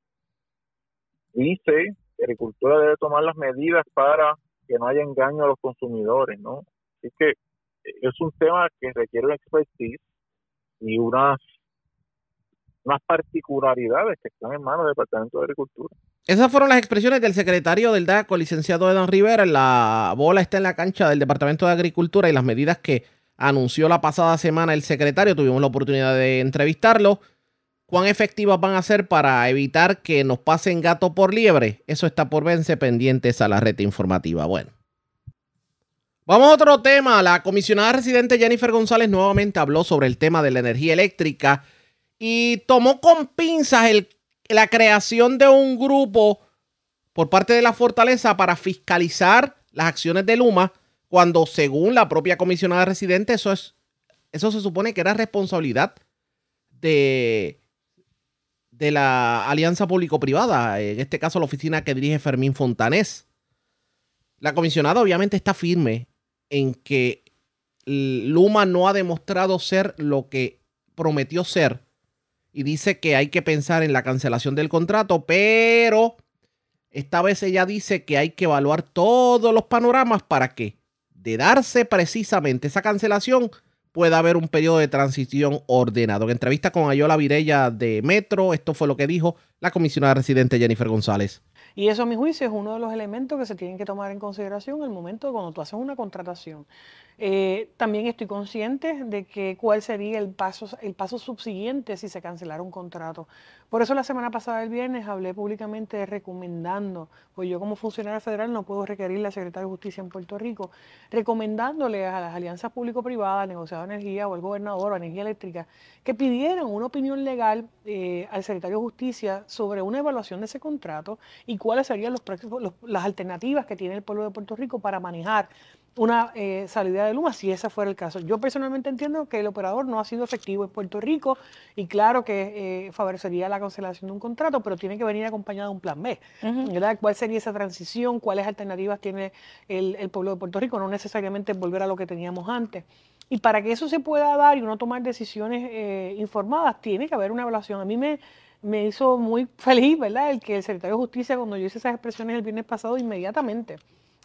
dice que agricultura debe tomar las medidas para que no haya engaño a los consumidores, ¿no? Así que es un tema que requiere una expertise y unas, unas particularidades que están en manos del Departamento de Agricultura. Esas fueron las expresiones del secretario del DACO, licenciado Edan Rivera. La bola está en la cancha del Departamento de Agricultura y las medidas que anunció la pasada semana el secretario. Tuvimos la oportunidad de entrevistarlo. cuán efectivas van a ser para evitar que nos pasen gato por liebre. Eso está por verse pendientes a la red informativa. Bueno. Vamos a otro tema. La comisionada residente Jennifer González nuevamente habló sobre el tema de la energía eléctrica y tomó con pinzas la creación de un grupo por parte de la fortaleza para fiscalizar las acciones de Luma cuando según la propia comisionada residente eso es eso se supone que era responsabilidad de de la alianza público-privada, en este caso la oficina que dirige Fermín Fontanés. La comisionada obviamente está firme en que Luma no ha demostrado ser lo que prometió ser y dice que hay que pensar en la cancelación del contrato, pero esta vez ella dice que hay que evaluar todos los panoramas para que, de darse precisamente esa cancelación, pueda haber un periodo de transición ordenado. En entrevista con Ayola Virella de Metro, esto fue lo que dijo la comisionada residente Jennifer González. Y eso, a mi juicio, es uno de los elementos que se tienen que tomar en consideración en el momento cuando tú haces una contratación. Eh, también estoy consciente de que cuál sería el paso, el paso subsiguiente si se cancelara un contrato. Por eso la semana pasada, el viernes, hablé públicamente recomendando, pues yo como funcionario federal no puedo requerirle al secretario de Justicia en Puerto Rico, recomendándole a las alianzas público-privadas, negociado de energía o al gobernador o energía eléctrica, que pidieran una opinión legal eh, al secretario de Justicia sobre una evaluación de ese contrato y cuáles serían los, las alternativas que tiene el pueblo de Puerto Rico para manejar una eh, salida de Luma, si ese fuera el caso. Yo personalmente entiendo que el operador no ha sido efectivo en Puerto Rico y claro que eh, favorecería la cancelación de un contrato, pero tiene que venir acompañado de un plan B. ¿Cuál sería esa transición? ¿Cuáles alternativas tiene el, pueblo de Puerto Rico? No necesariamente volver a lo que teníamos antes. Y para que eso se pueda dar y uno tomar decisiones eh, informadas, tiene que haber una evaluación. A mí me, me hizo muy feliz, ¿verdad? El que el secretario de Justicia, cuando yo hice esas expresiones el viernes pasado, inmediatamente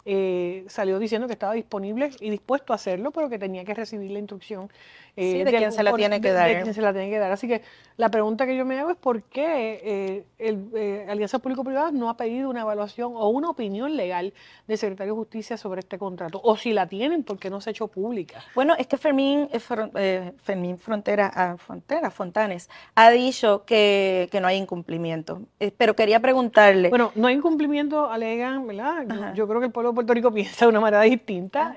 eh, salió diciendo que estaba disponible y dispuesto a hacerlo, pero que tenía que recibir la instrucción eh, de, quién se la tiene que dar. se la tiene que dar. Así que la pregunta que yo me hago es por qué eh, el, eh, Alianza Público-Privada no ha pedido una evaluación o una opinión legal del secretario de Justicia sobre este contrato. O si la tienen, ¿por qué no se ha hecho pública? Bueno, es que Fermín, Fermín Frontera, ah, Frontera, Fontanes, ha dicho que, no hay incumplimiento. pero quería preguntarle. Bueno, no hay incumplimiento, alegan, ¿verdad? Yo, creo que el pueblo de Puerto Rico piensa de una manera distinta.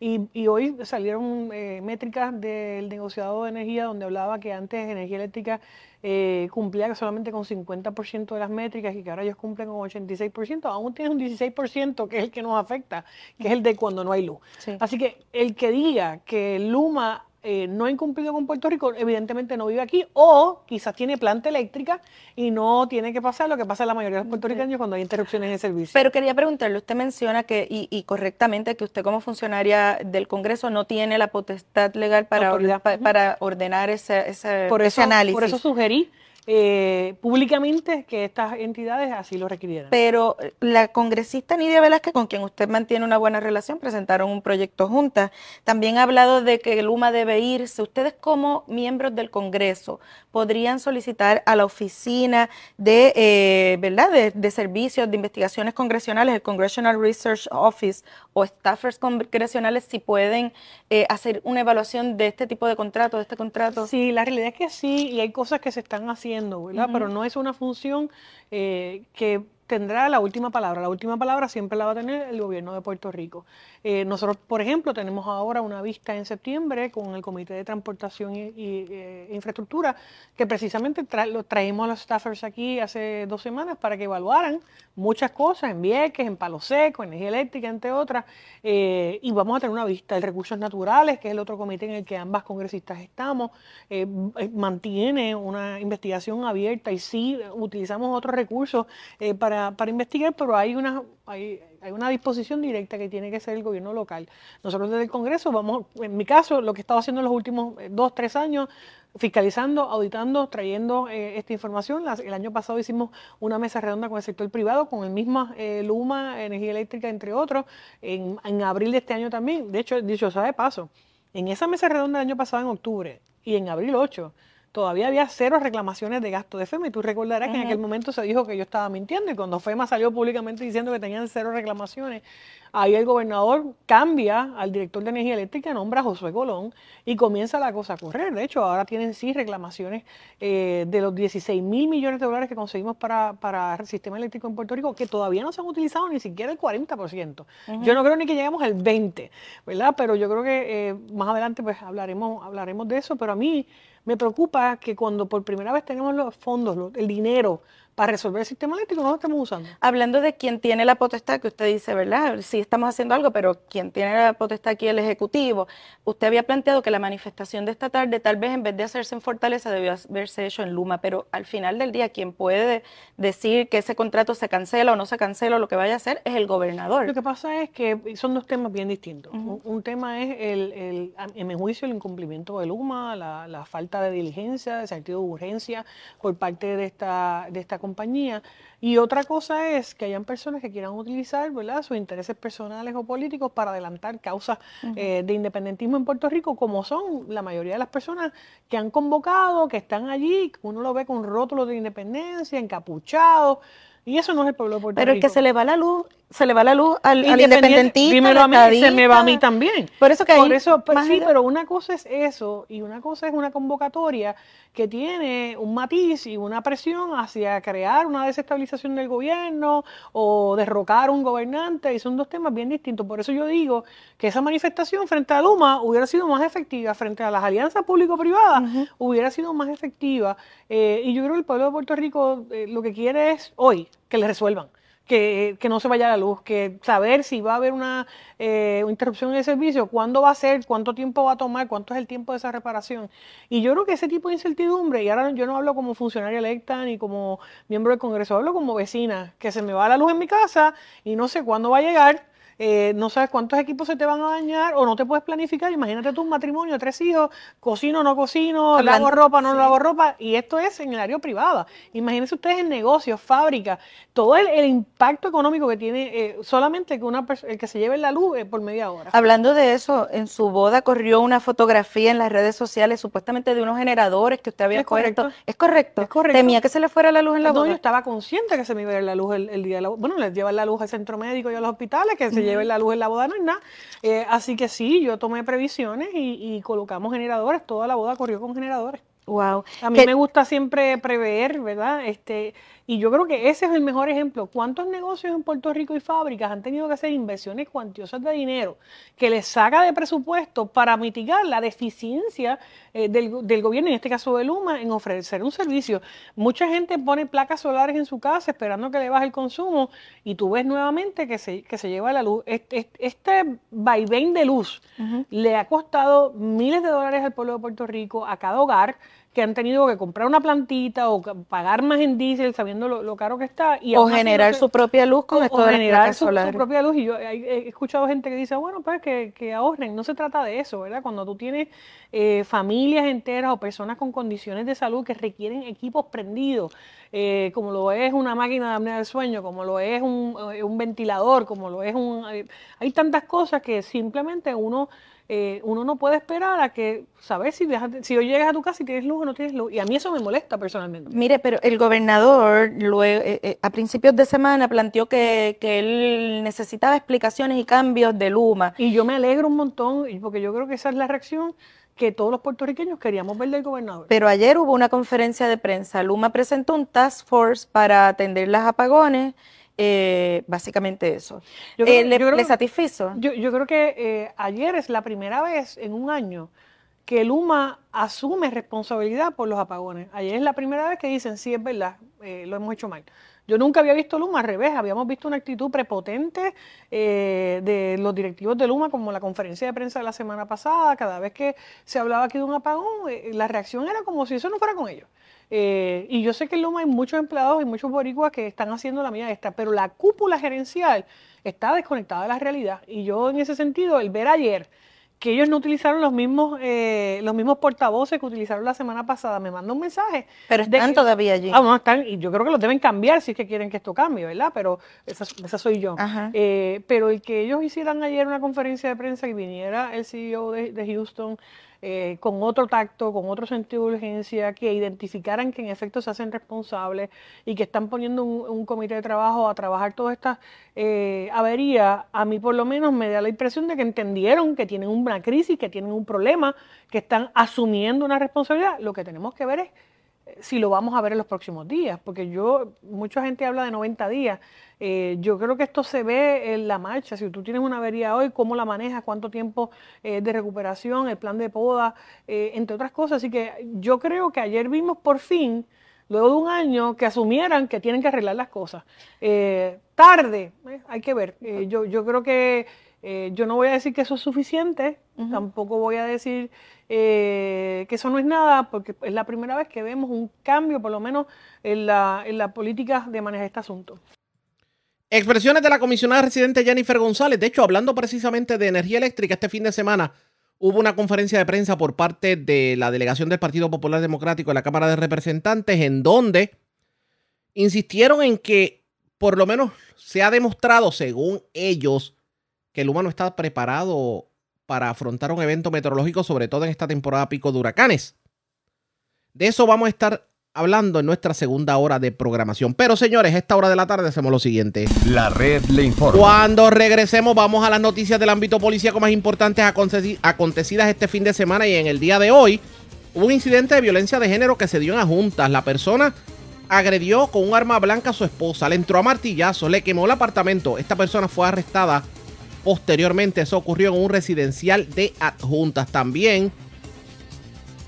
Y, hoy salieron eh, métricas del negociado de energía donde hablaba que antes energía eléctrica eh, cumplía solamente con 50% de las métricas y que ahora ellos cumplen con 86%. Aún tienen un 16% que es el que nos afecta, que es el de cuando no hay luz. Así que el que diga que Luma eh, no ha incumplido con Puerto Rico, evidentemente no vive aquí, o quizás tiene planta eléctrica y no tiene que pasar lo que pasa en la mayoría de los puertorriqueños cuando hay interrupciones de servicio. Pero quería preguntarle, usted menciona que, y, correctamente, que usted como funcionaria del Congreso no tiene la potestad legal para, para ordenar ese, ese, por ese análisis. Por eso sugerí eh, públicamente que estas entidades así lo requirieran. Pero eh, la congresista Nidia Velázquez, con quien usted mantiene una buena relación, presentaron un proyecto juntas. También ha hablado de que Luma debe irse. Ustedes como miembros del Congreso podrían solicitar a la oficina de, eh, ¿verdad? De, servicios de investigaciones congresionales, el Congressional Research Office o staffers congresionales, si pueden eh, hacer una evaluación de este tipo de contrato, de este contrato. Sí, la realidad es que sí, y hay cosas que se están haciendo ¿verdad? Pero no es una función eh, que tendrá la última palabra. La última palabra siempre la va a tener el gobierno de Puerto Rico. Eh, nosotros, por ejemplo, tenemos ahora una vista en septiembre con el Comité de Transportación eh, Infraestructura, que precisamente lo traímos a los staffers aquí hace dos semanas para que evaluaran muchas cosas en Vieques, en Palo Seco, energía eléctrica, entre otras, eh, y vamos a tener una vista de recursos naturales, que es el otro comité en el que ambas congresistas estamos, mantiene una investigación abierta y sí utilizamos otros recursos para, para investigar, pero hay una hay, hay, una disposición directa que tiene que ser el gobierno local. Nosotros desde el Congreso vamos, en mi caso, lo que he estado haciendo en los últimos eh, dos, tres años, fiscalizando, auditando, trayendo eh, esta información. el año pasado hicimos una mesa redonda con el sector privado, con el mismo eh, Luma, Energía Eléctrica, entre otros, en, en, abril de este año también. De hecho, dicho sea de paso, en esa mesa redonda del año pasado, en octubre, y en abril 8, todavía había cero reclamaciones de gasto de FEMA. Y tú recordarás que en aquel momento se dijo que yo estaba mintiendo y cuando FEMA salió públicamente diciendo que tenían cero reclamaciones, ahí el gobernador cambia al director de energía eléctrica, nombra a Josué Colón y comienza la cosa a correr. De hecho, ahora tienen sí reclamaciones eh, de los 16 mil millones de dólares que conseguimos para, para, el sistema eléctrico en Puerto Rico, que todavía no se han utilizado ni siquiera el 40%. Yo no creo ni que lleguemos al 20%, ¿verdad? Pero yo creo que eh, más adelante pues hablaremos, hablaremos de eso, pero a mí me preocupa que cuando por primera vez tenemos los fondos, el dinero para resolver el sistema eléctrico no lo estamos usando. Hablando de quien tiene la potestad, que usted dice, ¿verdad? Sí estamos haciendo algo, pero quien tiene la potestad aquí el Ejecutivo. Usted había planteado que la manifestación de esta tarde, tal vez en vez de hacerse en Fortaleza, debió haberse hecho en Luma, pero al final del día, quien puede decir que ese contrato se cancela o no se cancela o lo que vaya a hacer es el gobernador. Lo que pasa es que son dos temas bien distintos. un, tema es, el, en mi juicio, el incumplimiento de Luma, la, falta de diligencia, de sentido de urgencia por parte de esta, de esta compañía. Y otra cosa es que hayan personas que quieran utilizar ¿verdad? sus intereses personales o políticos para adelantar causas eh, de independentismo en Puerto Rico, como son la mayoría de las personas que han convocado, que están allí, uno lo ve con rótulos de independencia, encapuchados. Y eso no es el pueblo de Puerto Pero Rico. Pero el que se le va la luz, se le va la luz al, al independentista. Dímelo a mí, se me va a mí también. Por eso que Por eso, pues, sí, pero una cosa es eso y una cosa es una convocatoria que tiene un matiz y una presión hacia crear una desestabilización del gobierno o derrocar a un gobernante y son dos temas bien distintos. Por eso yo digo que esa manifestación frente a Luma hubiera sido más efectiva, frente a las alianzas público-privadas hubiera sido más efectiva. Eh, y yo creo que el pueblo de Puerto Rico eh, lo que quiere es hoy que le resuelvan que, que, no se vaya la luz, que saber si va a haber una eh, interrupción en el servicio, cuándo va a ser, cuánto tiempo va a tomar, cuánto es el tiempo de esa reparación. Y yo creo que ese tipo de incertidumbre, y ahora yo no hablo como funcionaria electa ni como miembro del Congreso, hablo como vecina, que se me va la luz en mi casa y no sé cuándo va a llegar eh, no sabes cuántos equipos se te van a dañar o no te puedes planificar. Imagínate tu matrimonio, tres hijos, cocino, no cocino, lavo ropa, no lavo ropa, y esto es en el área privada. Imagínense ustedes en negocios, fábricas, todo el, impacto económico que tiene eh, solamente que una el que se lleve la luz por media hora. Hablando de eso, en su boda corrió una fotografía en las redes sociales supuestamente de unos generadores que usted había ¿Es correcto? ¿Es correcto? Es correcto. ¿Temía que se le fuera la luz en la boda? No, yo estaba consciente que se me iba a ir la luz el, día de la Bueno, les llevan la luz al centro médico y a los hospitales, que se lleve la luz en la boda, no es nada. Eh, así que sí, yo tomé previsiones y, colocamos generadores. Toda la boda corrió con generadores. Wow. A mí me gusta siempre prever, ¿verdad? Este, y yo creo que ese es el mejor ejemplo. ¿Cuántos negocios en Puerto Rico y fábricas han tenido que hacer inversiones cuantiosas de dinero que les saca de presupuesto para mitigar la deficiencia eh, del, del, gobierno, en este caso de Luma, en ofrecer un servicio? Mucha gente pone placas solares en su casa esperando que le baje el consumo y tú ves nuevamente que se, que se lleva la luz. Este, este vaivén de luz le ha costado miles de dólares al pueblo de Puerto Rico, a cada hogar que han tenido que comprar una plantita o pagar más en diésel sabiendo lo, caro que está. Y o generar su propia luz con esto o generar su, propia luz. Y yo he, escuchado gente que dice, bueno, pues que, que, ahorren. No se trata de eso, ¿verdad? Cuando tú tienes eh, familias enteras o personas con condiciones de salud que requieren equipos prendidos, eh, como lo es una máquina de apnea del sueño, como lo es un, eh, un ventilador, como lo es un... hay tantas cosas que simplemente uno eh, uno no puede esperar a que saber si, si hoy llegas a tu casa y tienes luz o no tienes luz. Y a mí eso me molesta personalmente. Mire, pero el gobernador eh, eh, a principios de semana planteó que, que, él necesitaba explicaciones y cambios de Luma. Y yo me alegro un montón, porque yo creo que esa es la reacción que todos los puertorriqueños queríamos ver del gobernador. Pero ayer hubo una conferencia de prensa. Luma presentó un task force para atender las apagones eh, básicamente eso. Eh, ¿Le, yo satisfizo? Yo, creo que eh, ayer es la primera vez en un año que Luma asume responsabilidad por los apagones. Ayer es la primera vez que dicen, sí, es verdad, lo hemos hecho mal. Yo nunca había visto Luma al revés, habíamos visto una actitud prepotente de los directivos de Luma, como la conferencia de prensa de la semana pasada, cada vez que se hablaba aquí de un apagón, la reacción era como si eso no fuera con ellos. Eh, y yo sé que en Luma hay muchos empleados y muchos boricuas que están haciendo la mía esta, pero la cúpula gerencial está desconectada de la realidad. Y yo en ese sentido, el ver ayer que ellos no utilizaron los mismos eh, los mismos portavoces que utilizaron la semana pasada, me manda un mensaje. Pero están todavía allí. Ah, no, están, y yo creo que los deben cambiar si es que quieren que esto cambie, ¿verdad? Pero esa, esa soy yo. Eh, pero el que ellos hicieran ayer una conferencia de prensa y viniera el CEO de, de Houston eh, con otro tacto, con otro sentido de urgencia, que identificaran que en efecto se hacen responsables y que están poniendo un, comité de trabajo a trabajar todas estas eh, averías, a mí por lo menos me da la impresión de que entendieron que tienen una crisis, que tienen un problema, que están asumiendo una responsabilidad. Lo que tenemos que ver es eh, si lo vamos a ver en los próximos días, porque yo, mucha gente habla de 90 días, eh, yo creo que esto se ve en la marcha. Si tú tienes una avería hoy, ¿cómo la manejas? ¿Cuánto tiempo eh, de recuperación? El plan de poda, eh, entre otras cosas. Así que yo creo que ayer vimos por fin, luego de un año, que asumieran que tienen que arreglar las cosas. tarde, hay que ver. yo, yo creo que yo no voy a decir que eso es suficiente, tampoco voy a decir que eso no es nada, porque es la primera vez que vemos un cambio, por lo menos en la, en la política de manejar este asunto. Expresiones de la comisionada residente Jennifer González. De hecho, hablando precisamente de energía eléctrica, este fin de semana hubo una conferencia de prensa por parte de la delegación del Partido Popular Democrático en la Cámara de Representantes, en donde insistieron en que por lo menos se ha demostrado, según ellos, que el humano está preparado para afrontar un evento meteorológico, sobre todo en esta temporada pico de huracanes. De eso vamos a estar hablando en nuestra segunda hora de programación. Pero señores, a esta hora de la tarde hacemos lo siguiente. La red le informa. Cuando regresemos vamos a las noticias del ámbito policíaco más importantes acontecidas este fin de semana y en el día de hoy. Hubo un incidente de violencia de género que se dio en las juntas. La persona agredió con un arma blanca a su esposa, le entró a martillazo, le quemó el apartamento. Esta persona fue arrestada posteriormente. Eso ocurrió en un residencial de adjuntas. También,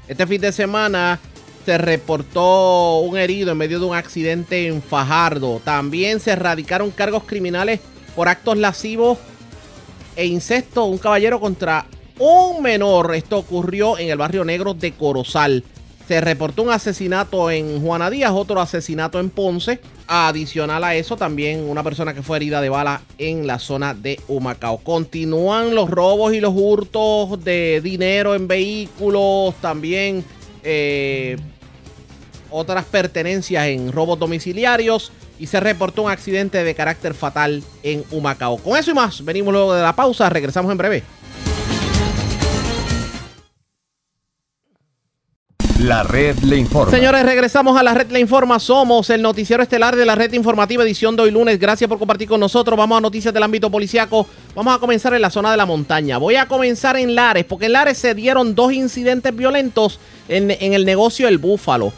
este fin de semana se reportó un herido en medio de un accidente en Fajardo. También se erradicaron cargos criminales por actos lascivos e incesto. Un caballero contra un menor. Esto ocurrió en el barrio negro de Corozal. Se reportó un asesinato en Juana Díaz, otro asesinato en Ponce. Adicional a eso, también una persona que fue herida de bala en la zona de Humacao. Continúan los robos y los hurtos de dinero en vehículos. También eh, otras pertenencias en robos domiciliarios y se reportó un accidente de carácter fatal en Humacao. Con eso y más, venimos luego de la pausa, regresamos en breve. La red le informa. Señores, regresamos a la red le informa. Somos el noticiero estelar de la red informativa edición de hoy lunes. Gracias por compartir con nosotros. Vamos a noticias del ámbito policiaco. Vamos a comenzar en la zona de la montaña. Voy a comenzar en Lares, porque en Lares se dieron dos incidentes violentos en, en el negocio El Búfalo.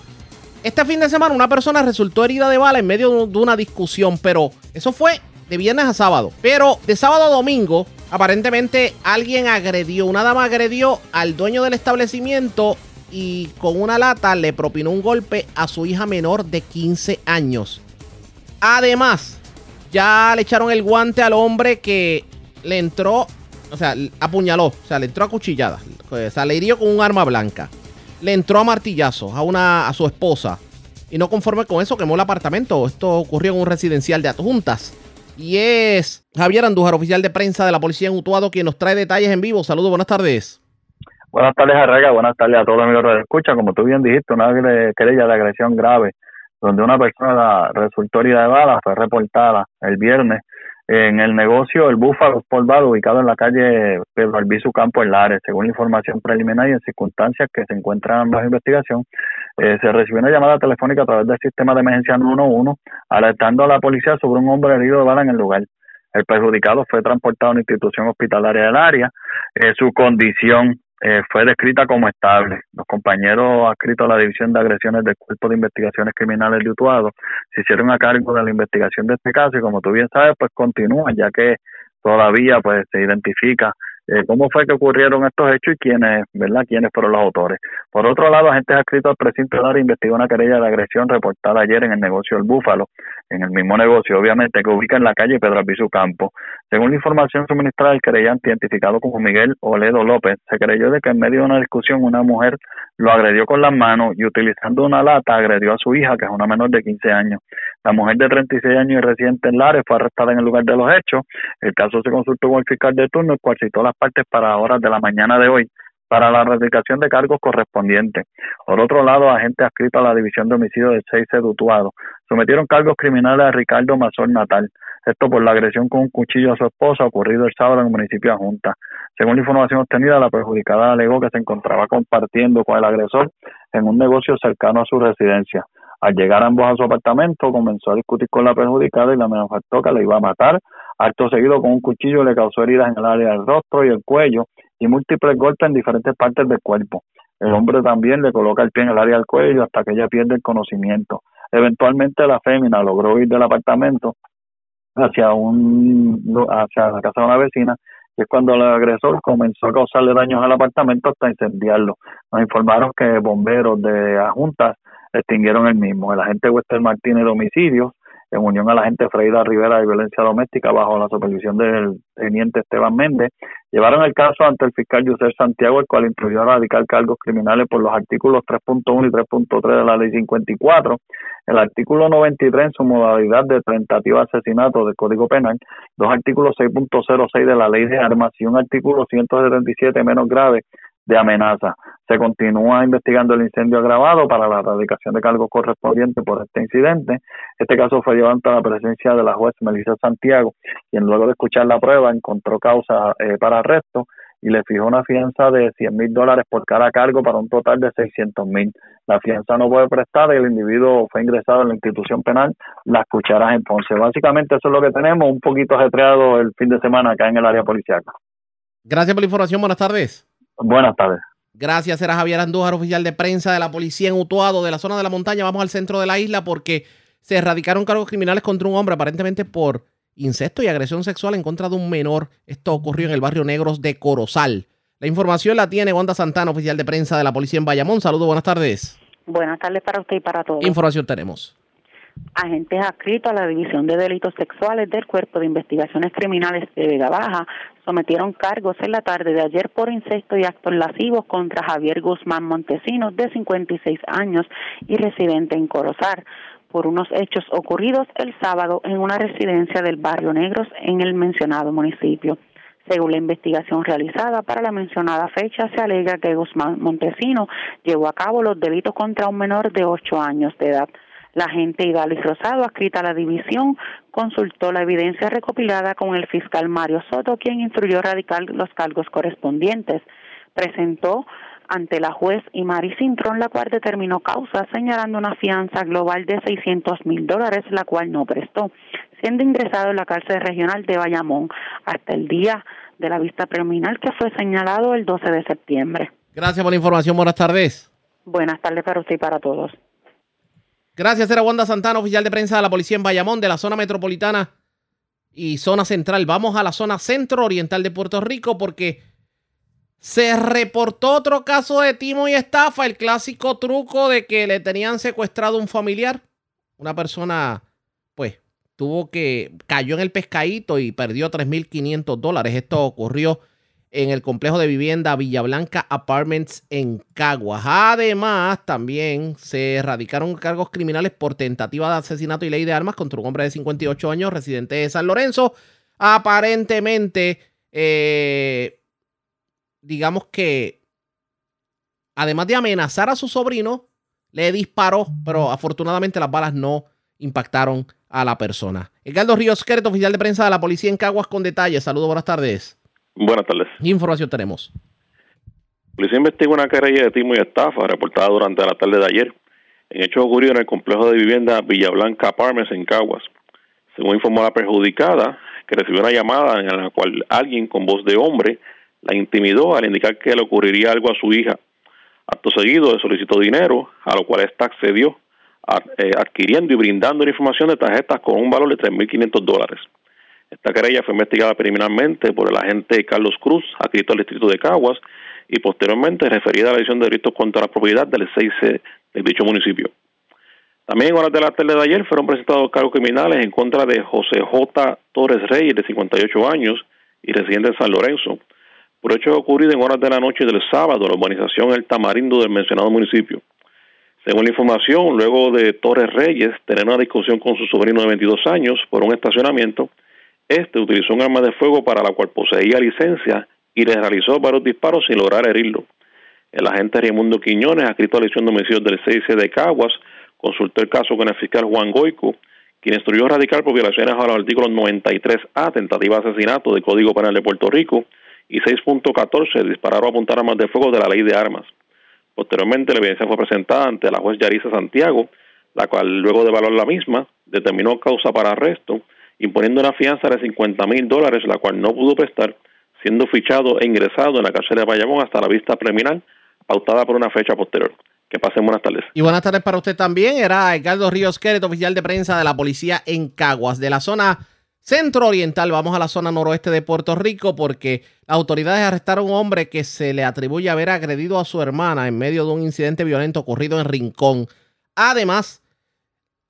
Este fin de semana una persona resultó herida de bala en medio de una discusión, pero eso fue de viernes a sábado. Pero de sábado a domingo, aparentemente alguien agredió, una dama agredió al dueño del establecimiento y con una lata le propinó un golpe a su hija menor de 15 años. Además, ya le echaron el guante al hombre que le entró, o sea, apuñaló, o sea, le entró a cuchillada, o sea, le hirió con un arma blanca le entró a martillazos a, una, a su esposa. Y no conforme con eso, quemó el apartamento. Esto ocurrió en un residencial de adjuntas. Y es Javier Andújar, oficial de prensa de la policía en Utuado, quien nos trae detalles en vivo. Saludos, buenas tardes. Buenas tardes, Arrega. Buenas tardes a todos los amigos que escuchan. Como tú bien dijiste, una querella de agresión grave, donde una persona resultó herida de bala, fue reportada el viernes en el negocio El Búfalo Sport ubicado en la calle Pedro Albizu Campo en Lares. Según la información preliminar y en circunstancias que se encuentran bajo investigación, eh, se recibió una llamada telefónica a través del sistema de emergencia 911 alertando a la policía sobre un hombre herido de bala en el lugar. El perjudicado fue transportado a una institución hospitalaria del área. Eh, su condición eh, fue descrita como estable. Los compañeros adscritos a la División de Agresiones del Cuerpo de Investigaciones Criminales de Utuado se hicieron a cargo de la investigación de este caso y como tú bien sabes, pues continúa, ya que todavía pues se identifica eh, cómo fue que ocurrieron estos hechos y quiénes, ¿verdad?, quiénes fueron los autores. Por otro lado, agentes adscritos al precinto de investigó una querella de agresión reportada ayer en el negocio del Búfalo, en el mismo negocio, obviamente, que ubica en la calle Pedro Albizu Campo. Según la información suministrada, el querellante, identificado como Miguel Oledo López, se creyó de que en medio de una discusión una mujer lo agredió con las manos y utilizando una lata agredió a su hija, que es una menor de 15 años. La mujer de 36 años y residente en Lares fue arrestada en el lugar de los hechos. El caso se consultó con el fiscal de turno, el cual citó las partes para horas de la mañana de hoy para la radicación de cargos correspondientes. Por otro lado, agentes adscritos a la División de Homicidios de Seis Sedutuado sometieron cargos criminales a Ricardo Mazor Natal, Esto por la agresión con un cuchillo a su esposa ocurrido el sábado en el municipio de Junta. Según la información obtenida, la perjudicada alegó que se encontraba compartiendo con el agresor en un negocio cercano a su residencia. Al llegar ambos a su apartamento, comenzó a discutir con la perjudicada y la amenazó que le iba a matar. Acto seguido, con un cuchillo le causó heridas en el área del rostro y el cuello y múltiples golpes en diferentes partes del cuerpo. El hombre también le coloca el pie en el área del cuello hasta que ella pierde el conocimiento. Eventualmente la fémina logró huir del apartamento hacia un hacia la casa de una vecina y es cuando el agresor comenzó a causarle daños al apartamento hasta incendiarlo. Nos informaron que bomberos de Juntas extinguieron el mismo. El agente Wester Martínez de homicidios en unión a la agente Freida Rivera de Violencia Doméstica bajo la supervisión del teniente Esteban Méndez, llevaron el caso ante el fiscal José Santiago, el cual incluyó radical cargos criminales por los artículos 3.1 y 3.3 de la Ley 54, el artículo 93 en su modalidad de tentativa de asesinato del Código Penal, dos artículos 6.06 de la Ley de Armas y un artículo 177 menos grave de amenaza. Se continúa investigando el incendio agravado para la erradicación de cargos correspondientes por este incidente. Este caso fue llevado ante la presencia de la juez Melissa Santiago, quien luego de escuchar la prueba encontró causa eh, para arresto y le fijó una fianza de 100 mil dólares por cada cargo para un total de 600 mil. La fianza no puede prestar y el individuo fue ingresado en la institución penal Las Cucharas en Ponce. Básicamente eso es lo que tenemos, un poquito ajetreado el fin de semana acá en el área policial. Gracias por la información, buenas tardes. Buenas tardes. Gracias, era Javier Andújar, oficial de prensa de la policía en Utuado, de la zona de la montaña. Vamos al centro de la isla porque se erradicaron cargos criminales contra un hombre, aparentemente por incesto y agresión sexual en contra de un menor. Esto ocurrió en el barrio Negros de Corozal. La información la tiene Wanda Santana, oficial de prensa de la policía en Bayamón. Saludos, buenas tardes. Buenas tardes para usted y para todos. información tenemos? Agentes adscritos a la División de Delitos Sexuales del Cuerpo de Investigaciones Criminales de Vega Baja sometieron cargos en la tarde de ayer por incesto y actos lascivos contra Javier Guzmán Montesinos, de 56 años y residente en Corozar, por unos hechos ocurridos el sábado en una residencia del barrio Negros en el mencionado municipio. Según la investigación realizada para la mencionada fecha, se alega que Guzmán Montesino llevó a cabo los delitos contra un menor de 8 años de edad. La agente Idalis Rosado, adscrita a la división, consultó la evidencia recopilada con el fiscal Mario Soto, quien instruyó radical los cargos correspondientes. Presentó ante la juez Imari Cintrón, la cual determinó causa, señalando una fianza global de 600 mil dólares, la cual no prestó, siendo ingresado en la cárcel regional de Bayamón hasta el día de la vista preliminar que fue señalado el 12 de septiembre. Gracias por la información. Buenas tardes. Buenas tardes para usted y para todos. Gracias, era Wanda Santana, oficial de prensa de la policía en Bayamón, de la zona metropolitana y zona central. Vamos a la zona centro-oriental de Puerto Rico porque se reportó otro caso de timo y estafa, el clásico truco de que le tenían secuestrado un familiar. Una persona, pues, tuvo que, cayó en el pescadito y perdió 3.500 dólares. Esto ocurrió en el complejo de vivienda Villa Blanca Apartments en Caguas. Además, también se erradicaron cargos criminales por tentativa de asesinato y ley de armas contra un hombre de 58 años, residente de San Lorenzo. Aparentemente, eh, digamos que, además de amenazar a su sobrino, le disparó, pero afortunadamente las balas no impactaron a la persona. Edgardo Ríos oficial de prensa de la policía en Caguas, con detalles. Saludos, buenas tardes. Buenas tardes. ¿Qué información tenemos? Policía investiga una querella de timo y estafa reportada durante la tarde de ayer en hechos ocurridos en el complejo de vivienda Villa Blanca Apartments en Caguas. Según informó la perjudicada, que recibió una llamada en la cual alguien con voz de hombre la intimidó al indicar que le ocurriría algo a su hija. Acto seguido le solicitó dinero, a lo cual ésta accedió, eh, adquiriendo y brindando la información de tarjetas con un valor de 3.500 dólares. Esta querella fue investigada preliminarmente por el agente Carlos Cruz, adscrito al distrito de Caguas, y posteriormente referida a la edición de delitos contra la propiedad del 6 del dicho municipio. También en horas de la tarde de ayer fueron presentados cargos criminales en contra de José J. Torres Reyes, de 58 años y residente de San Lorenzo, por hechos ocurridos en horas de la noche del sábado en la urbanización El Tamarindo del mencionado municipio. Según la información, luego de Torres Reyes tener una discusión con su sobrino de 22 años por un estacionamiento, este utilizó un arma de fuego para la cual poseía licencia y le realizó varios disparos sin lograr herirlo. El agente Raimundo Quiñones, adscrito a la de homicidios del CIC de Caguas, consultó el caso con el fiscal Juan Goico, quien instruyó radical por violaciones a los artículos 93A, tentativa de asesinato del Código Penal de Puerto Rico, y 6.14, disparar o apuntar armas de fuego de la ley de armas. Posteriormente, la evidencia fue presentada ante la juez Yarisa Santiago, la cual, luego de evaluar la misma, determinó causa para arresto, imponiendo una fianza de 50 mil dólares, la cual no pudo prestar, siendo fichado e ingresado en la cárcel de Bayamón hasta la vista preliminar, pautada por una fecha posterior. Que pasen buenas tardes. Y buenas tardes para usted también. Era Edgardo Ríos Queret, oficial de prensa de la policía en Caguas, de la zona centro-oriental. Vamos a la zona noroeste de Puerto Rico porque las autoridades arrestaron a un hombre que se le atribuye haber agredido a su hermana en medio de un incidente violento ocurrido en Rincón. Además,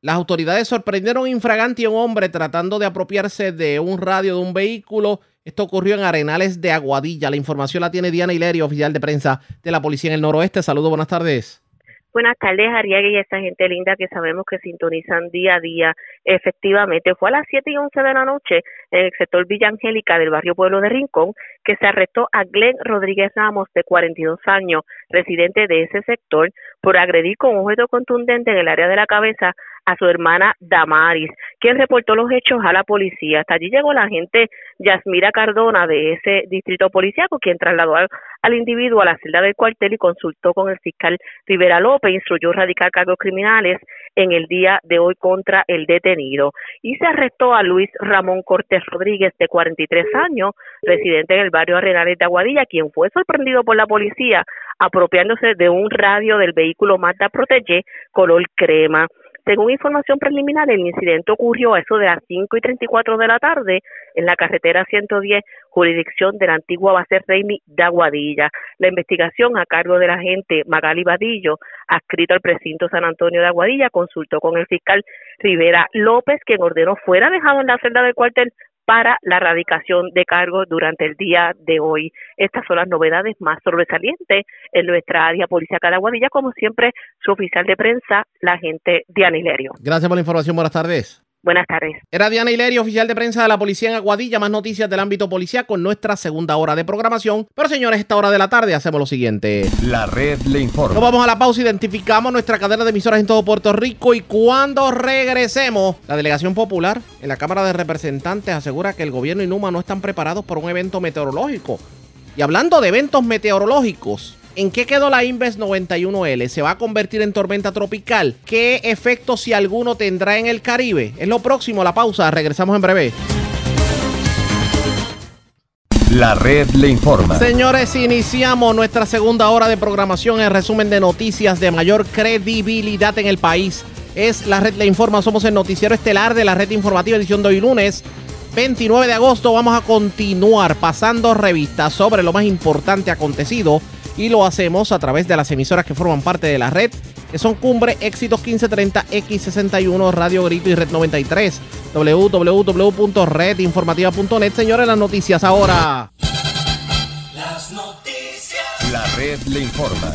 las autoridades sorprendieron infraganti a un hombre tratando de apropiarse de un radio de un vehículo. Esto ocurrió en Arenales de Aguadilla. La información la tiene Diana Hilerio, oficial de prensa de la policía en el noroeste. Saludos, buenas tardes. Buenas tardes, Ariaga y esta gente linda que sabemos que sintonizan día a día. Efectivamente, fue a las 7 y 11 de la noche en el sector Villa Angélica del barrio Pueblo de Rincón que se arrestó a Glenn Rodríguez Ramos, de 42 años, residente de ese sector, por agredir con un objeto contundente en el área de la cabeza a su hermana Damaris, quien reportó los hechos a la policía. Hasta allí llegó la agente Yasmira Cardona de ese distrito policiaco, quien trasladó al, individuo a la celda del cuartel y consultó con el fiscal Rivera López, instruyó radicar cargos criminales en el día de hoy contra el detenido. Y se arrestó a Luis Ramón Cortés Rodríguez, de 43 años, residente en el barrio Arenales de Aguadilla, quien fue sorprendido por la policía apropiándose de un radio del vehículo Mazda Protege color crema. Según información preliminar, el incidente ocurrió a eso de las 5 y 34 de la tarde en la carretera 110, jurisdicción de la antigua base Reimi de Aguadilla. La investigación a cargo del agente Magali Vadillo, adscrito al precinto San Antonio de Aguadilla, consultó con el fiscal Rivera López, quien ordenó fuera dejado en la celda del cuartel para la erradicación de cargos durante el día de hoy. Estas son las novedades más sobresalientes en nuestra área policial de Aguadilla, como siempre, su oficial de prensa, la agente Diana Hilerio. Gracias por la información, buenas tardes. Buenas tardes. Era Diana Hilerio, oficial de prensa de la policía en Aguadilla. Más noticias del ámbito policial con nuestra segunda hora de programación. Pero señores, esta hora de la tarde hacemos lo siguiente. La red le informa. Nos vamos a la pausa, identificamos nuestra cadena de emisoras en todo Puerto Rico y cuando regresemos, la delegación popular en la Cámara de Representantes asegura que el gobierno y Numa no están preparados por un evento meteorológico. Y hablando de eventos meteorológicos, ¿En qué quedó la Inves 91L? ¿Se va a convertir en tormenta tropical? ¿Qué efecto, si alguno, tendrá en el Caribe? Es lo próximo, la pausa. Regresamos en breve. La red le informa. Señores, iniciamos nuestra segunda hora de programación en resumen de noticias de mayor credibilidad en el país. Es la red le informa. Somos el noticiero estelar de la red informativa edición de hoy lunes. 29 de agosto vamos a continuar pasando revistas sobre lo más importante acontecido y lo hacemos a través de las emisoras que forman parte de la red, que son Cumbre, Éxitos 1530, X61, Radio Grito y Red 93, www.redinformativa.net. Señores, las noticias ahora. Las noticias. La red le informa.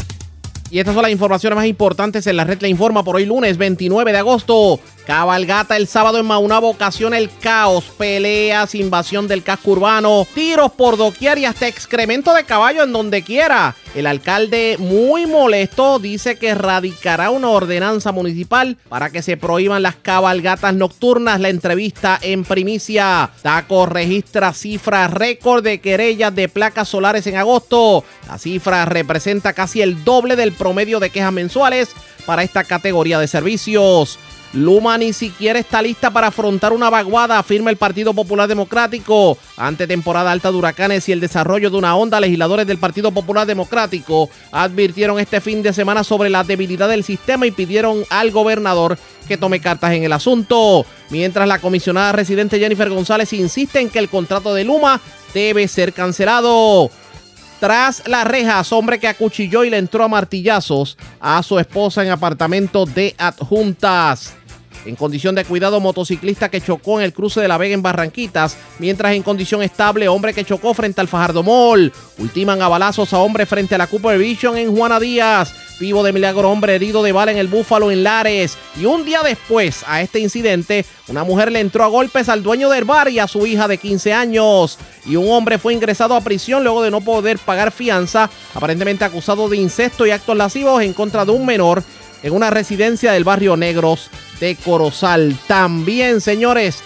Y estas son las informaciones más importantes en la red le informa por hoy lunes 29 de agosto. Cabalgata el sábado en Maunabo ocasiona el caos, peleas, invasión del casco urbano, tiros por doquier y hasta excremento de caballo en donde quiera. El alcalde, muy molesto, dice que radicará una ordenanza municipal para que se prohíban las cabalgatas nocturnas. La entrevista en primicia. Taco registra cifra récord de querellas de placas solares en agosto. La cifra representa casi el doble del promedio de quejas mensuales para esta categoría de servicios. Luma ni siquiera está lista para afrontar una vaguada, afirma el Partido Popular Democrático. Ante temporada alta de huracanes y el desarrollo de una onda, legisladores del Partido Popular Democrático advirtieron este fin de semana sobre la debilidad del sistema y pidieron al gobernador que tome cartas en el asunto. Mientras la comisionada residente Jennifer González insiste en que el contrato de Luma debe ser cancelado. Tras las rejas, hombre que acuchilló y le entró a martillazos a su esposa en apartamento de adjuntas en condición de cuidado motociclista que chocó en el cruce de la Vega en Barranquitas, mientras en condición estable hombre que chocó frente al Fajardo Mall. Ultiman a balazos a hombre frente a la Cooper Vision en Juana Díaz. Vivo de milagro hombre herido de bala en el Búfalo en Lares. Y un día después a este incidente, una mujer le entró a golpes al dueño del bar y a su hija de 15 años. Y un hombre fue ingresado a prisión luego de no poder pagar fianza, aparentemente acusado de incesto y actos lascivos en contra de un menor en una residencia del barrio Negros de Corozal. También, señores,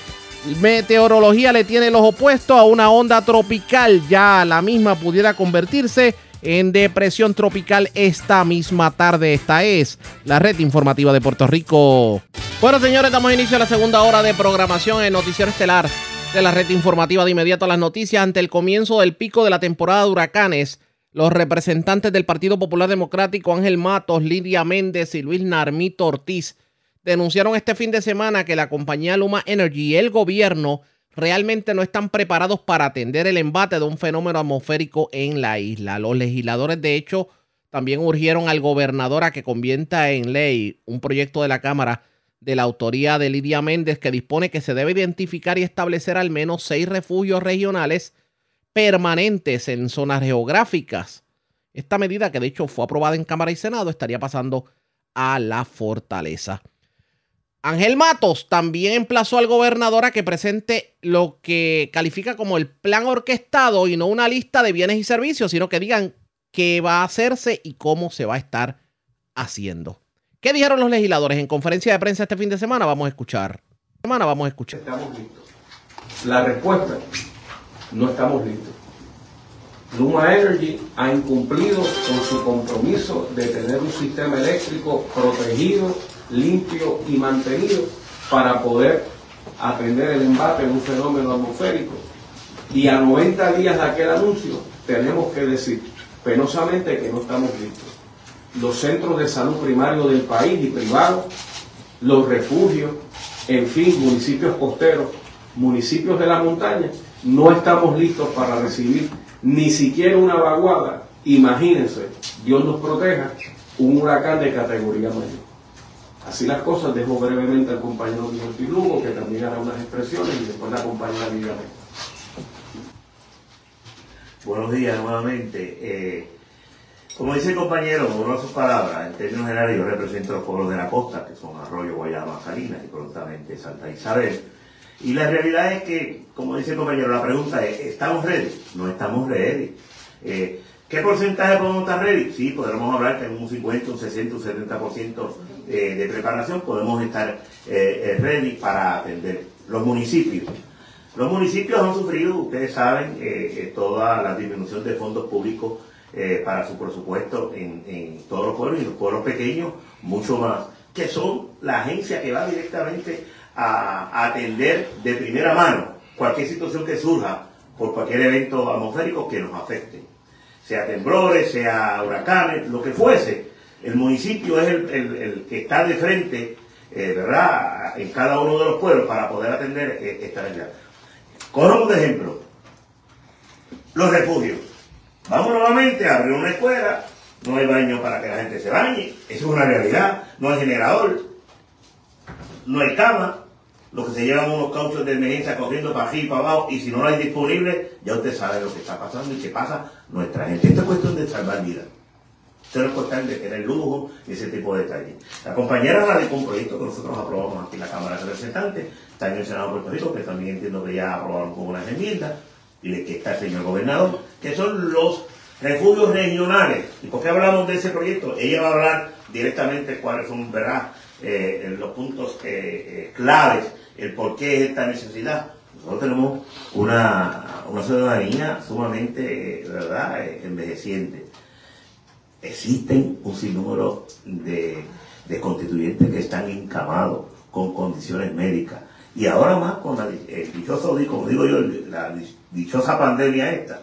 meteorología le tiene los opuestos a una onda tropical. Ya la misma pudiera convertirse en depresión tropical esta misma tarde. Esta es la red informativa de Puerto Rico. Bueno, señores, damos inicio a la segunda hora de programación en Noticiero Estelar de la red informativa de inmediato a las noticias ante el comienzo del pico de la temporada de huracanes. Los representantes del Partido Popular Democrático Ángel Matos, Lidia Méndez y Luis Narmito Ortiz denunciaron este fin de semana que la compañía Luma Energy y el gobierno realmente no están preparados para atender el embate de un fenómeno atmosférico en la isla. Los legisladores, de hecho, también urgieron al gobernador a que convierta en ley un proyecto de la Cámara de la autoría de Lidia Méndez que dispone que se debe identificar y establecer al menos seis refugios regionales permanentes en zonas geográficas. Esta medida, que de hecho fue aprobada en Cámara y Senado, estaría pasando a la fortaleza. Ángel Matos también emplazó al gobernador a que presente lo que califica como el plan orquestado y no una lista de bienes y servicios, sino que digan qué va a hacerse y cómo se va a estar haciendo. ¿Qué dijeron los legisladores en conferencia de prensa este fin de semana? Vamos a escuchar. Semana vamos a escuchar. Estamos listos. La respuesta, no estamos listos. Luma Energy ha incumplido con su compromiso de tener un sistema eléctrico protegido, limpio y mantenido para poder atender el embate de un fenómeno atmosférico. Y a 90 días de aquel anuncio tenemos que decir penosamente que no estamos listos. Los centros de salud primarios del país y privados, los refugios, en fin, municipios costeros, municipios de la montaña, no estamos listos para recibir ni siquiera una vaguada, imagínense, Dios nos proteja, un huracán de categoría mayor. Así las cosas, dejo brevemente al compañero Miguel Lugo, que también hará unas expresiones, y después la compañera Lidia Buenos días nuevamente. Eh, como dice el compañero, por sus palabras, en términos generales yo represento los pueblos de la costa, que son Arroyo, Guayama, Salinas y prontamente Santa Isabel y la realidad es que, como dice el compañero, la pregunta es, ¿estamos ready? No estamos ready. Eh, ¿Qué porcentaje podemos estar ready? Sí, podremos hablar que en un 50, un 60, un 70% eh, de preparación podemos estar eh, ready para atender. Los municipios. Los municipios han sufrido, ustedes saben, toda la disminución de fondos públicos para su presupuesto en, en todos los pueblos y los pueblos pequeños mucho más, que son la agencia que va directamente a, atender de primera mano cualquier situación que surja por cualquier evento atmosférico que nos afecte, sea temblores, sea huracanes, lo que fuese. El municipio es el, que está de frente, eh, ¿verdad?, en cada uno de los pueblos para poder atender eh, esta realidad. Cogemos de ejemplo los refugios. Vamos nuevamente a abrir una escuela, no hay baño para que la gente se bañe, eso es una realidad, no hay generador, no hay cama, lo que se llevan unos cauchos de emergencia corriendo para aquí y para abajo, y si no lo hay disponible, ya usted sabe lo que está pasando y qué pasa nuestra gente. Esto es cuestión de salvar vidas. Esto no es cuestión de tener lujo y ese tipo de detalles. La compañera radicó un proyecto que nosotros aprobamos aquí en la Cámara de Representantes, está en el Senado de Puerto Rico, que también entiendo que ya aprobaron con unas enmiendas, y de que está el señor gobernador, que son los refugios regionales. ¿Y por qué hablamos de ese proyecto? Ella va a hablar directamente cuáles son, ¿verdad?, eh, los puntos eh, eh, claves, el por qué esta necesidad. Nosotros tenemos una, una ciudadanía sumamente, ¿verdad?, envejeciente. Existen un sinnúmero de, de constituyentes que están encamados con condiciones médicas. Y ahora más con la dichosa, como digo yo, la dichosa pandemia esta.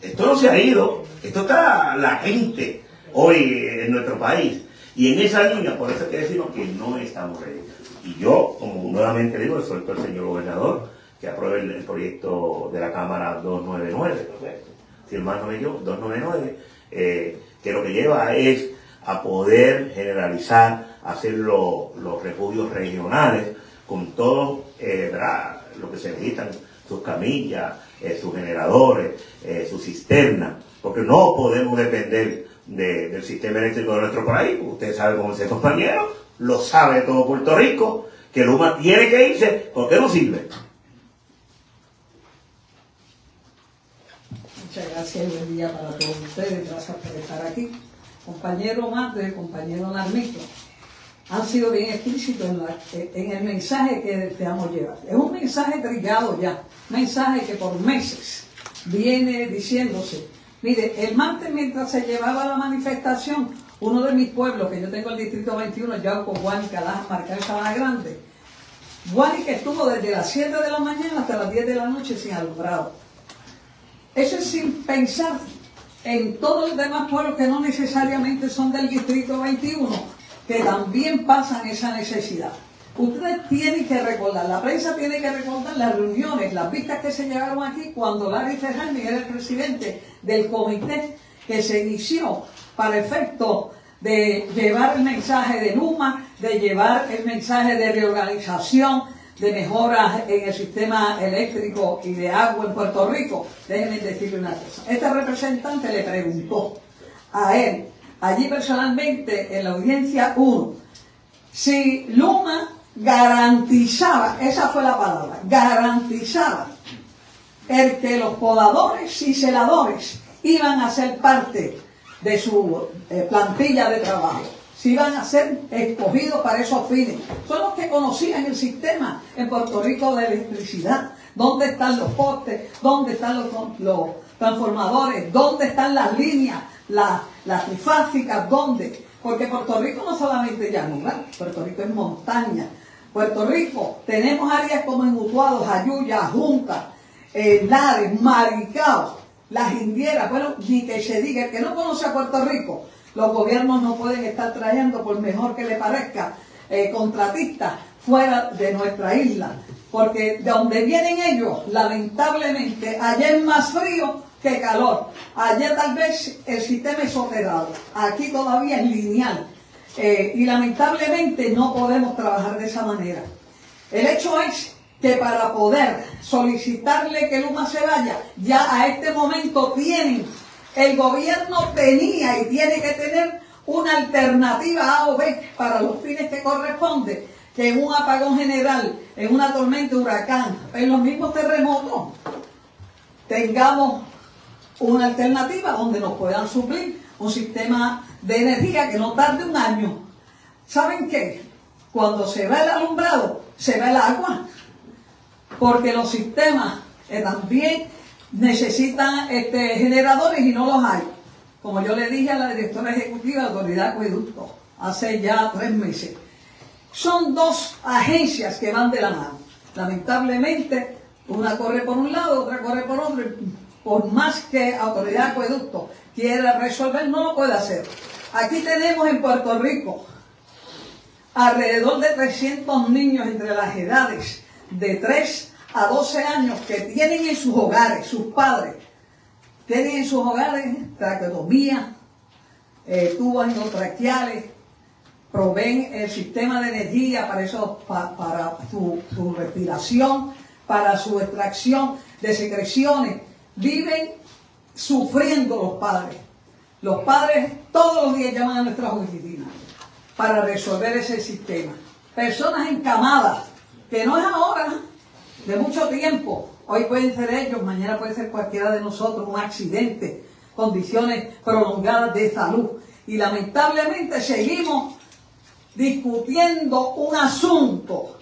esto no se ha ido, esto está la gente hoy en nuestro país y en esa línea, por eso es que decimos que no estamos ready. Y yo, como nuevamente digo, suelto al señor gobernador que apruebe el, proyecto de la Cámara 299, si el más no me 299, eh, que lo que lleva es a poder generalizar, hacer los refugios regionales con todo eh, lo que se necesitan, sus camillas, eh, sus generadores, sus cisternas, porque no podemos depender del sistema eléctrico de nuestro país. Usted sabe cómo es compañero, lo sabe todo Puerto Rico, que Luma tiene que irse porque no sirve. Muchas gracias y buen día para todos ustedes. Gracias por estar aquí. Compañero Mate, compañero Narmito. han sido bien explícitos en, el mensaje que deseamos llevar. Es un mensaje trillado ya, mensaje que por meses viene diciéndose. Mire, el martes mientras se llevaba la manifestación, uno de mis pueblos, que yo tengo el distrito 21, Yauco, Guánica, Las Marcas, Sabana Grande, Guánica estuvo desde las 7 de la mañana hasta las 10 de la noche sin alumbrado. Eso es sin pensar en todos los demás pueblos que no necesariamente son del distrito 21 que también pasan esa necesidad. Ustedes tienen que recordar, la prensa tiene que recordar las reuniones, las vistas que se llevaron aquí cuando Larry Fernández era el presidente del comité que se inició para efecto de llevar el mensaje de Luma, de llevar el mensaje de reorganización, de mejoras en el sistema eléctrico y de agua en Puerto Rico. Déjenme decirle una cosa. Este representante le preguntó a él allí personalmente en la audiencia 1, si Luma garantizaba, esa fue la palabra, garantizaba el que los podadores y celadores iban a ser parte de su eh, plantilla de trabajo, si iban a ser escogidos para esos fines. Son los que conocían el sistema en Puerto Rico de electricidad, dónde están los postes, dónde están los, transformadores, dónde están las líneas, las la trifásicas, ¿dónde? Porque Puerto Rico no solamente llanura, Puerto Rico es montaña. Puerto Rico, tenemos áreas como en Utuado, Jayuya, Junta, eh, Lares, Maricao, las Indieras, bueno, ni que se diga, que no conoce a Puerto Rico, los gobiernos no pueden estar trayendo, por mejor que le parezca, eh, contratistas fuera de nuestra isla. Porque de donde vienen ellos, lamentablemente, allá es más frío que calor. Allá tal vez el sistema es operado, aquí todavía es lineal. Eh, y lamentablemente no podemos trabajar de esa manera. El hecho es que para poder solicitarle que Luma se vaya, ya a este momento tienen, el gobierno tenía y tiene que tener una alternativa A o B para los fines que corresponde, que en un apagón general, en una tormenta, huracán, en los mismos terremotos, tengamos una alternativa donde nos puedan suplir un sistema de energía que no tarde un año. ¿Saben qué? Cuando se va el alumbrado, se va el agua, porque los sistemas también necesitan este, generadores y no los hay. Como yo le dije a la directora ejecutiva de la Autoridad de Acueducto hace ya tres meses, son dos agencias que van de la mano. Lamentablemente, una corre por un lado, otra corre por otro, por más que autoridad de acueducto quiera resolver, no lo puede hacer. Aquí tenemos en Puerto Rico alrededor de 300 niños entre las edades de 3 a 12 años que tienen en sus hogares, sus padres, tienen en sus hogares traqueotomía, eh, tubos endotraqueales, proveen el sistema de energía para, eso, para su, su respiración, para su extracción de secreciones, viven sufriendo los padres. Los padres todos los días llaman a nuestras oficinas para resolver ese sistema. Personas encamadas, que no es ahora, de mucho tiempo. Hoy pueden ser ellos, mañana puede ser cualquiera de nosotros, un accidente, condiciones prolongadas de salud. Y lamentablemente seguimos discutiendo un asunto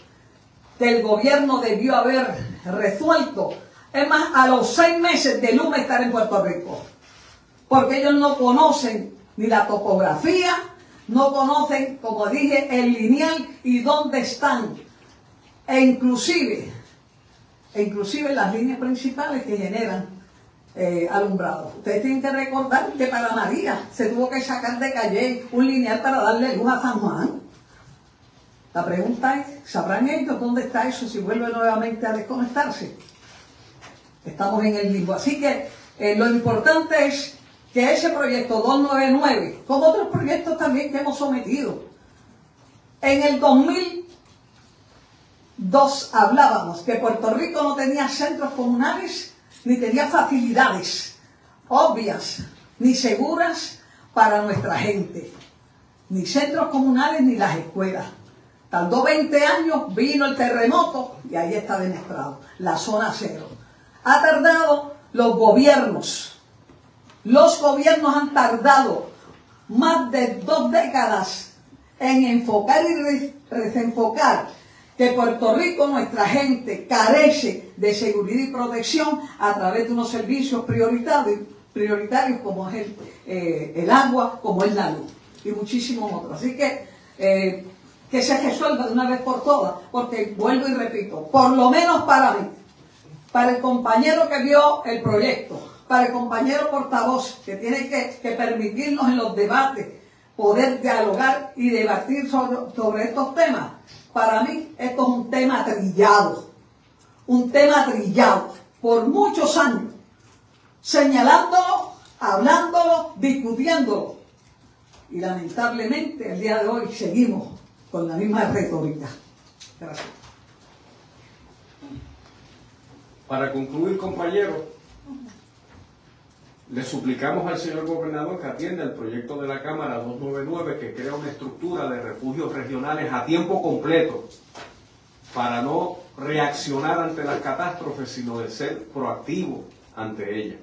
que el gobierno debió haber resuelto es más, a los seis meses de Luma estar en Puerto Rico. Porque ellos no conocen ni la topografía, no conocen, como dije, el lineal y dónde están. E inclusive, e inclusive las líneas principales que generan eh, alumbrado. Ustedes tienen que recordar que para María se tuvo que sacar de calle un lineal para darle luz a San Juan. La pregunta es, ¿sabrán ellos dónde está eso si vuelve nuevamente a desconectarse? Estamos en el limbo. Así que eh, lo importante es que ese proyecto 299, como otros proyectos también que hemos sometido, en el 2002 hablábamos que Puerto Rico no tenía centros comunales ni tenía facilidades obvias ni seguras para nuestra gente. Ni centros comunales ni las escuelas. Tardó 20 años, vino el terremoto y ahí está demostrado, la zona cero ha tardado los gobiernos. Los gobiernos han tardado más de dos décadas en enfocar y desenfocar que Puerto Rico, nuestra gente, carece de seguridad y protección a través de unos servicios prioritarios, prioritarios como es el, eh, el agua, como es la luz y muchísimos otros. Así que eh, que se resuelva de una vez por todas, porque vuelvo y repito, por lo menos para mí, para el compañero que vio el proyecto, para el compañero portavoz que tiene que, permitirnos en los debates poder dialogar y debatir sobre estos temas, para mí esto es un tema trillado, un tema trillado por muchos años, señalándolo, hablándolo, discutiéndolo. Y lamentablemente el día de hoy seguimos con la misma retórica. Gracias. Para concluir, compañeros, le suplicamos al señor gobernador que atienda el proyecto de la Cámara 299 que crea una estructura de refugios regionales a tiempo completo para no reaccionar ante las catástrofes, sino de ser proactivo ante ellas.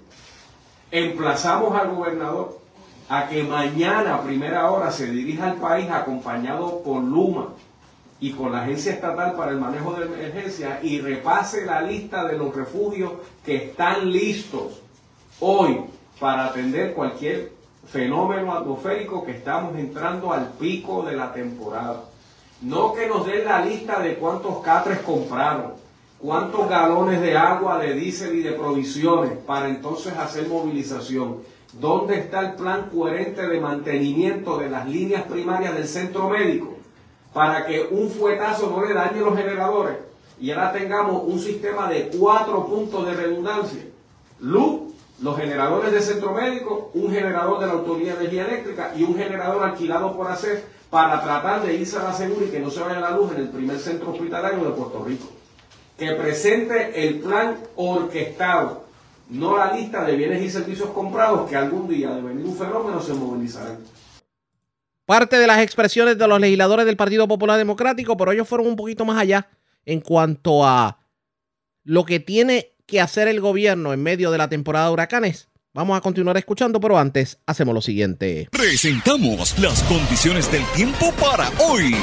Emplazamos al gobernador a que mañana a primera hora se dirija al país acompañado por Luma y con la Agencia Estatal para el Manejo de Emergencia y repase la lista de los refugios que están listos hoy para atender cualquier fenómeno atmosférico que estamos entrando al pico de la temporada. No que nos den la lista de cuántos catres compraron, cuántos galones de agua, de diésel y de provisiones para entonces hacer movilización. ¿Dónde está el plan coherente de mantenimiento de las líneas primarias del centro médico para que un fuetazo no le dañe los generadores y ahora tengamos un sistema de cuatro puntos de redundancia? Luz, los generadores del centro médico, un generador de la Autoridad de Energía Eléctrica y un generador alquilado por hacer para tratar de irse a la segura y que no se vaya la luz en el primer centro hospitalario de Puerto Rico. Que presente el plan orquestado, no la lista de bienes y servicios comprados que algún día de venir un fenómeno se movilizarán. Parte de las expresiones de los legisladores del Partido Popular Democrático, pero ellos fueron un poquito más allá en cuanto a lo que tiene que hacer el gobierno en medio de la temporada de huracanes. Vamos a continuar escuchando, pero antes hacemos lo siguiente. Presentamos las condiciones del tiempo para hoy.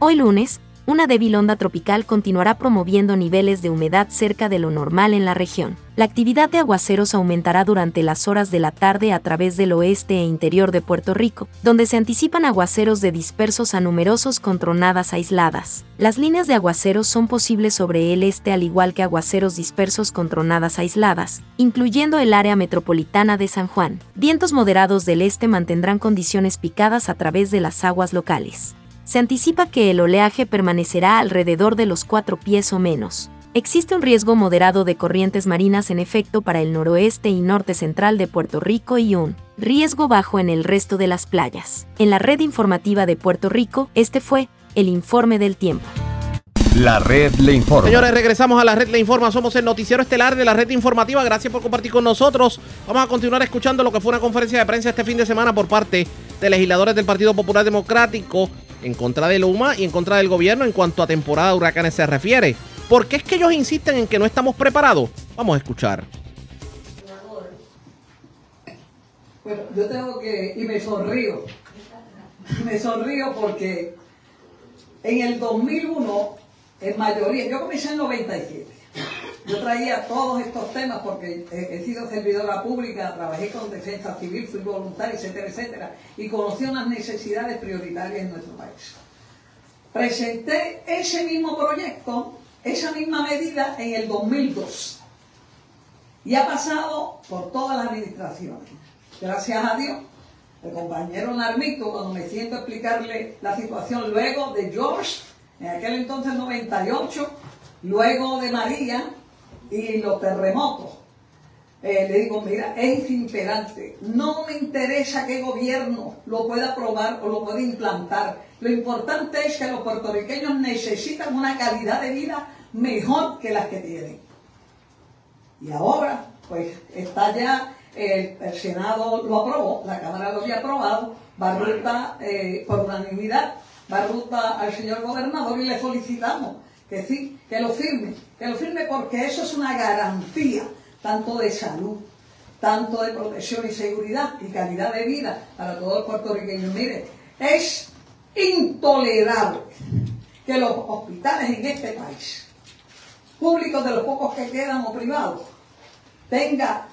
Hoy lunes, una débil onda tropical continuará promoviendo niveles de humedad cerca de lo normal en la región. La actividad de aguaceros aumentará durante las horas de la tarde a través del oeste e interior de Puerto Rico, donde se anticipan aguaceros de dispersos a numerosos con tronadas aisladas. Las líneas de aguaceros son posibles sobre el este al igual que aguaceros dispersos con tronadas aisladas, incluyendo el área metropolitana de San Juan. Vientos moderados del este mantendrán condiciones picadas a través de las aguas locales se anticipa que el oleaje permanecerá alrededor de los cuatro pies o menos. Existe un riesgo moderado de corrientes marinas en efecto para el noroeste y norte central de Puerto Rico y un riesgo bajo en el resto de las playas. En la red informativa de Puerto Rico, este fue el informe del tiempo. La red le informa. Señores, regresamos a la red le informa. Somos el noticiero estelar de la red informativa. Gracias por compartir con nosotros. Vamos a continuar escuchando lo que fue una conferencia de prensa este fin de semana por parte de legisladores del Partido Popular Democrático en contra de Luma y en contra del gobierno en cuanto a temporada de huracanes se refiere. ¿Por qué es que ellos insisten en que no estamos preparados? Vamos a escuchar. Bueno, yo tengo que, y me sonrío, me sonrío porque en el 2001, en mayoría, yo comencé en 97, yo traía todos estos temas porque he, sido servidora pública, trabajé con defensa civil, fui voluntaria, etcétera, etcétera, y conocí unas necesidades prioritarias en nuestro país. Presenté ese mismo proyecto, esa misma medida en el 2002 y ha pasado por todas las administraciones. Gracias a Dios, el compañero Narmito, cuando me siento a explicarle la situación luego de George, en aquel entonces 98, luego de María, y los terremotos. Eh, le digo, mira, es imperante. No me interesa qué gobierno lo pueda aprobar o lo pueda implantar. Lo importante es que los puertorriqueños necesitan una calidad de vida mejor que las que tienen. Y ahora, pues está ya, el, Senado lo aprobó, la Cámara lo había aprobado, va ruta eh, por unanimidad, va ruta al señor gobernador y le solicitamos que sí, que lo firme, que lo firme porque eso es una garantía tanto de salud, tanto de protección y seguridad y calidad de vida para todos los puertorriqueños. Mire, es intolerable que los hospitales en este país, públicos de los pocos que quedan o privados, tenga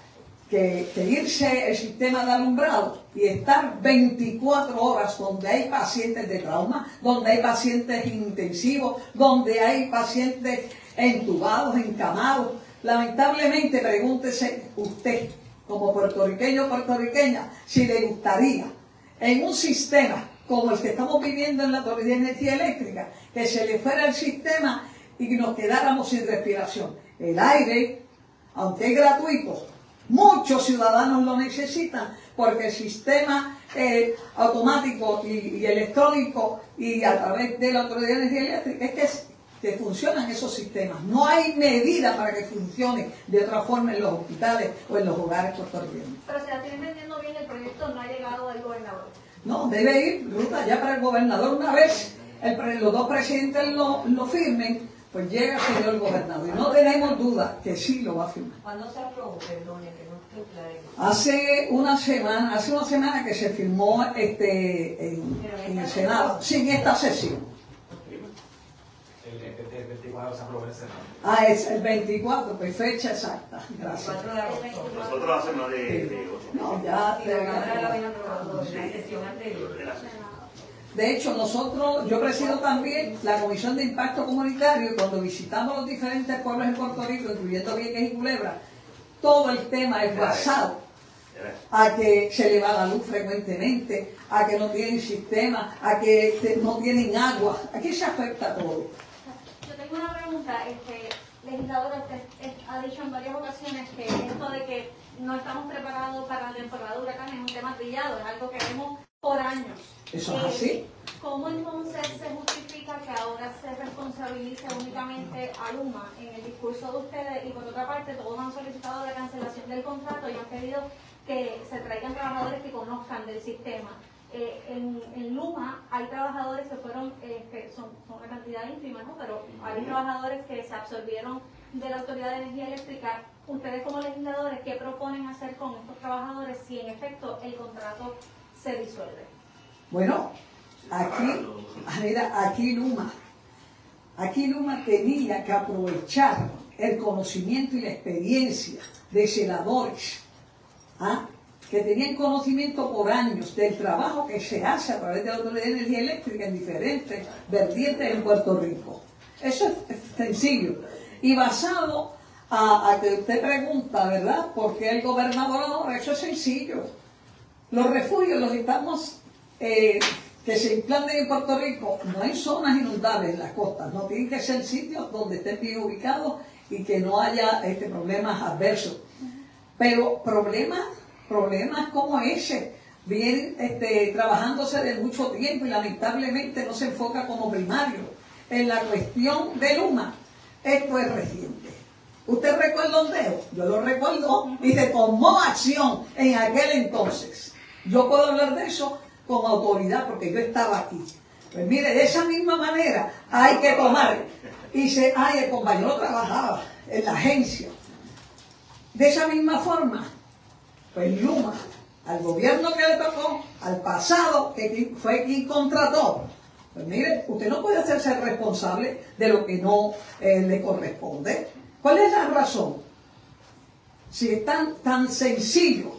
que, irse el sistema de alumbrado y estar 24 horas donde hay pacientes de trauma, donde hay pacientes intensivos, donde hay pacientes entubados, encamados. Lamentablemente, pregúntese usted, como puertorriqueño o puertorriqueña, si le gustaría en un sistema como el que estamos viviendo en la Autoridad de Energía Eléctrica, que se le fuera el sistema y nos quedáramos sin respiración. El aire, aunque es gratuito, muchos ciudadanos lo necesitan porque el sistema eh, automático y, electrónico y a través de la Autoridad de Energía Eléctrica es que, que funcionan esos sistemas. No hay medida para que funcione de otra forma en los hospitales o en los hogares puertorriqueños. Pero si la tienen vendiendo bien el proyecto, no ha llegado al gobernador. No, debe ir ruta ya para el gobernador una vez los dos presidentes lo, lo firmen pues llega el señor gobernador. Y no tenemos duda que sí lo va a firmar. ¿Cuándo se aprobó? Perdone, que no estoy claro. Hace una semana, hace una semana que se firmó este, en, el Senado, sin esta sesión. El, 24 se aprobó el Senado. Ah, es el 24, pues fecha exacta. Gracias. Nosotros hacemos de, de No, ya. Y la sesión anterior. De hecho, nosotros, yo presido también la Comisión de Impacto Comunitario y cuando visitamos los diferentes pueblos en Puerto Rico, incluyendo Vieques y Culebra, todo el tema es basado a que se le va la luz frecuentemente, a que no tienen sistema, a que no tienen agua. Aquí se afecta todo. Yo tengo una pregunta, este, legisladora, usted ha dicho en varias ocasiones que esto de que no estamos preparados para la temporada de huracanes es un tema trillado, es algo que vemos por años. ¿Eso es así? Eh, ¿Cómo entonces se justifica que ahora se responsabilice únicamente a Luma en el discurso de ustedes y por otra parte todos han solicitado la cancelación del contrato y han pedido que se traigan trabajadores que conozcan del sistema? Eh, en, Luma hay trabajadores que fueron, eh, que son, una cantidad ínfima, ¿no? pero hay trabajadores que se absorbieron de la Autoridad de Energía Eléctrica. Ustedes como legisladores, ¿qué proponen hacer con estos trabajadores si en efecto el contrato se disuelve? Bueno, aquí, aquí Luma, aquí Luma tenía que aprovechar el conocimiento y la experiencia de celadores, ¿ah? que tenían conocimiento por años del trabajo que se hace a través de la Energía Eléctrica en diferentes vertientes en Puerto Rico. Eso es sencillo. Y basado a, a que usted pregunta, ¿verdad? ¿Por qué el gobernador ahora? Eso es sencillo. Los refugios los estamos eh, que se implanten en Puerto Rico no hay zonas inundables en las costas, no tienen que ser sitios donde estén bien ubicados y que no haya este, problemas adversos. Pero problemas, problemas como ese, vienen este, trabajándose de mucho tiempo y lamentablemente no se enfoca como primario. En la cuestión de Luma, esto es reciente. ¿Usted recuerda un dedo? Yo lo recuerdo y se tomó acción en aquel entonces. Yo puedo hablar de eso con autoridad porque yo estaba aquí. Pues mire, de esa misma manera hay que tomar. Y se, ay, el compañero trabajaba en la agencia. De esa misma forma, pues Luma, al gobierno que le tocó, al pasado, que fue quien contrató, pues mire, usted no puede hacerse responsable de lo que no eh, le corresponde. ¿Cuál es la razón? Si es tan, tan sencillo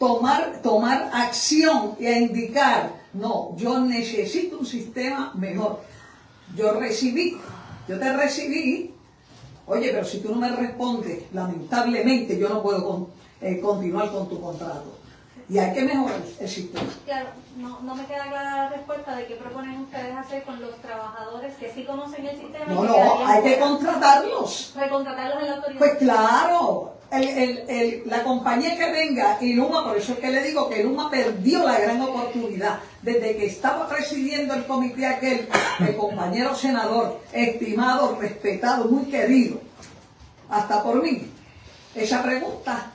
tomar, tomar acción y a indicar, no, yo necesito un sistema mejor. Yo recibí, yo te recibí, oye, pero si tú no me respondes, lamentablemente yo no puedo eh, continuar con tu contrato. Y hay que mejorar el sistema. Claro, no, no me queda clara la respuesta de qué proponen ustedes hacer con los trabajadores que sí conocen el sistema. No, no, hay que contratarlos. Recontratarlos en la autoridad. Pues claro, la compañía que venga y Luma, por eso es que le digo que Luma perdió la gran oportunidad. Desde que estaba presidiendo el comité aquel, el compañero senador, estimado, respetado, muy querido, hasta por mí, esa pregunta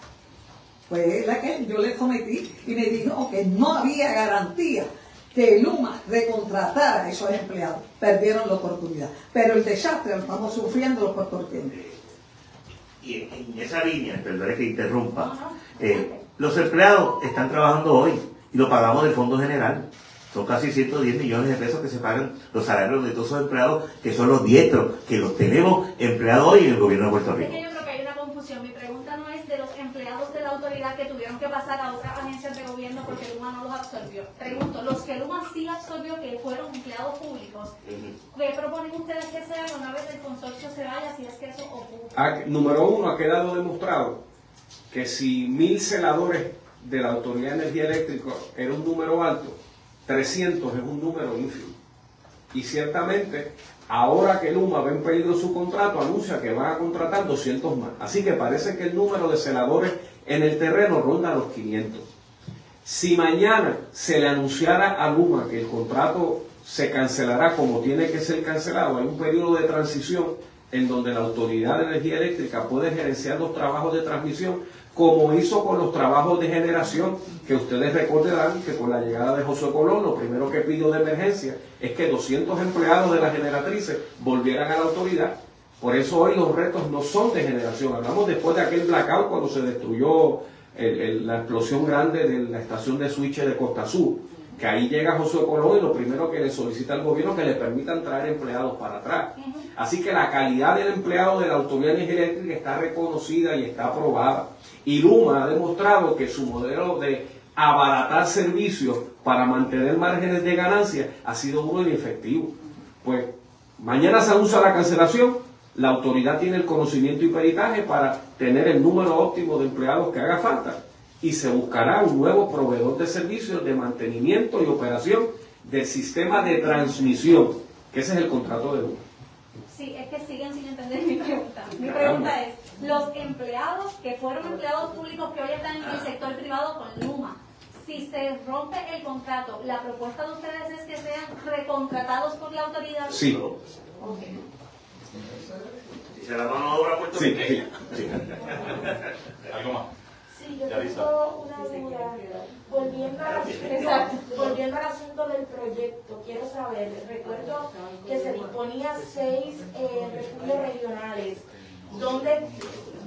fue la que yo le sometí y me dijo que no había garantía que Luma recontratara a esos empleados. Perdieron la oportunidad. Pero el desastre lo estamos sufriendo los puertorriqueños. Y en esa línea, perdón que interrumpa, eh, los empleados están trabajando hoy y lo pagamos del Fondo General. Son casi 110 millones de pesos que se pagan los salarios de todos esos empleados, que son los diestros, que los tenemos empleados hoy en el gobierno de Puerto Rico. Es que yo creo que hay una confusión. Mi pregunta no es de los empleados que tuvieron que pasar a otras agencias de gobierno porque Luma no los absorbió. Pregunto, los que Luma sí absorbió, que fueron empleados públicos, ¿qué proponen ustedes que sea una vez el consorcio se vaya, si es que eso ocurre? número uno, ha quedado demostrado que si mil celadores de la Autoridad de Energía Eléctrica era un número alto, 300 es un número ínfimo. Y ciertamente, ahora que Luma ve en su contrato, anuncia que van a contratar 200 más. Así que parece que el número de celadores en el terreno ronda los 500. Si mañana se le anunciara a Luma que el contrato se cancelará como tiene que ser cancelado, hay un periodo de transición en donde la Autoridad de Energía Eléctrica puede gerenciar los trabajos de transmisión como hizo con los trabajos de generación, que ustedes recordarán que con la llegada de José Colón, lo primero que pidió de emergencia es que 200 empleados de las generatrices volvieran a la autoridad. Por eso hoy los retos no son de generación. Hablamos después de aquel blackout cuando se destruyó la explosión grande de la estación de switch de Costa Sur que ahí llega José Colón y lo primero que le solicita al gobierno es que le permitan traer empleados para atrás. Así que la calidad del empleado de la Autoridad Eléctrica está reconocida y está aprobada. Y Luma ha demostrado que su modelo de abaratar servicios para mantener márgenes de ganancia ha sido muy efectivo. Pues mañana se usa la cancelación, la autoridad tiene el conocimiento y peritaje para tener el número óptimo de empleados que haga falta y se buscará un nuevo proveedor de servicios de mantenimiento y operación del sistema de transmisión, que ese es el contrato de Luma. Sí, es que siguen sin entender mi pregunta. Mi pregunta es, los empleados que fueron empleados públicos que hoy están en el sector privado con Luma, si se rompe el contrato, ¿la propuesta de ustedes es que sean recontratados por la autoridad? Sí. Okay. se la mano obra Puerto sí, sí. ¿Algo más? Sí, yo tengo una duda. Volviendo, volviendo al asunto del proyecto, quiero saber, recuerdo que se disponía seis eh, refugios regionales. ¿Dónde,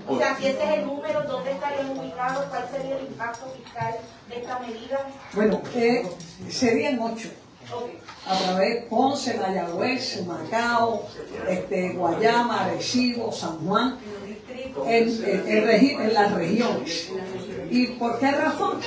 o sea, si ese es el número, dónde estarían ubicados? ¿Cuál sería el impacto fiscal de esta medida? Bueno, eh, serían ocho. A través de Ponce, Mayagüez, Macao, este, Guayama, Arecibo, San Juan en, en, las regiones. ¿Y por qué razón?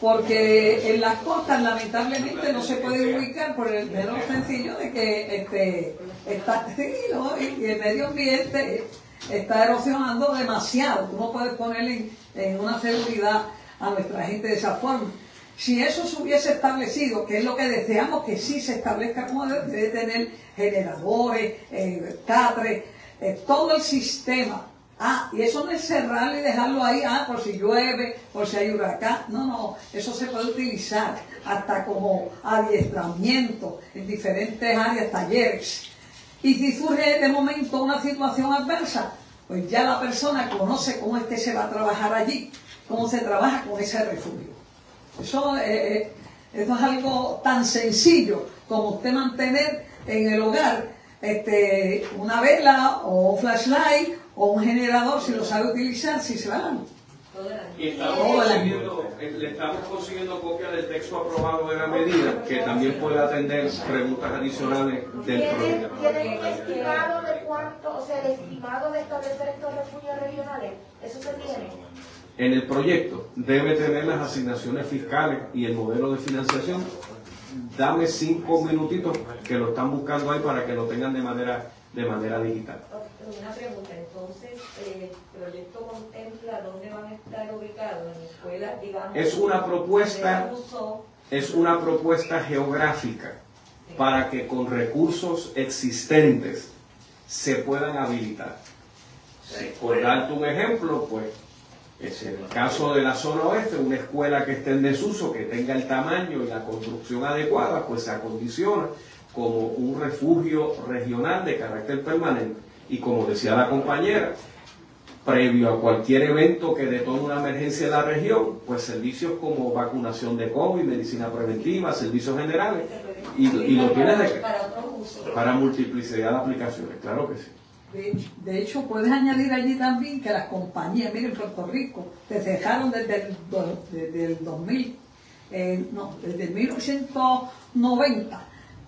Porque en las costas lamentablemente no se puede ubicar por el mero sencillo de que este, está, y el medio ambiente está erosionando demasiado. Tú no puedes poner en, una seguridad a nuestra gente de esa forma. Si eso se hubiese establecido, que es lo que deseamos que sí se establezca como debe, tener generadores, eh, catres, eh, todo el sistema Ah, y eso no es cerrarlo y dejarlo ahí, ah, por si llueve, por si hay huracán. No, no, eso se puede utilizar hasta como adiestramiento en diferentes áreas, talleres. Y si surge de momento una situación adversa, pues ya la persona conoce cómo es que se va a trabajar allí, cómo se trabaja con ese refugio. Eso, eh, eh, eso es algo tan sencillo como usted mantener en el hogar este, una vela o un flashlight o un generador si lo sabe utilizar, si se va y estamos eh, le estamos consiguiendo copia del texto aprobado de la medida que también puede atender preguntas adicionales del proyecto. ¿Tienen un estimado de cuánto, o sea, el estimado de establecer estos refugios regionales? ¿Eso se tiene? En el proyecto debe tener las asignaciones fiscales y el modelo de financiación. Dame cinco minutitos que lo están buscando ahí para que lo tengan de manera, de manera digital una pregunta, entonces, ¿el proyecto contempla dónde van a estar ubicados? ¿En escuelas, digamos? Es una propuesta, es una propuesta geográfica para que con recursos existentes se puedan habilitar. por darte un ejemplo, pues, es en el caso de la zona oeste, una escuela que esté en desuso, que tenga el tamaño y la construcción adecuada, pues se acondiciona como un refugio regional de carácter permanente y como decía la compañera, previo a cualquier evento que detone una emergencia en la región, pues servicios como vacunación de COVID, medicina preventiva, servicios generales, y, lo tienes para multiplicidad de aplicaciones, claro que sí. De, hecho, puedes añadir allí también que las compañías, miren, Puerto Rico, te dejaron desde el, desde el 2000, eh, no, desde 1890,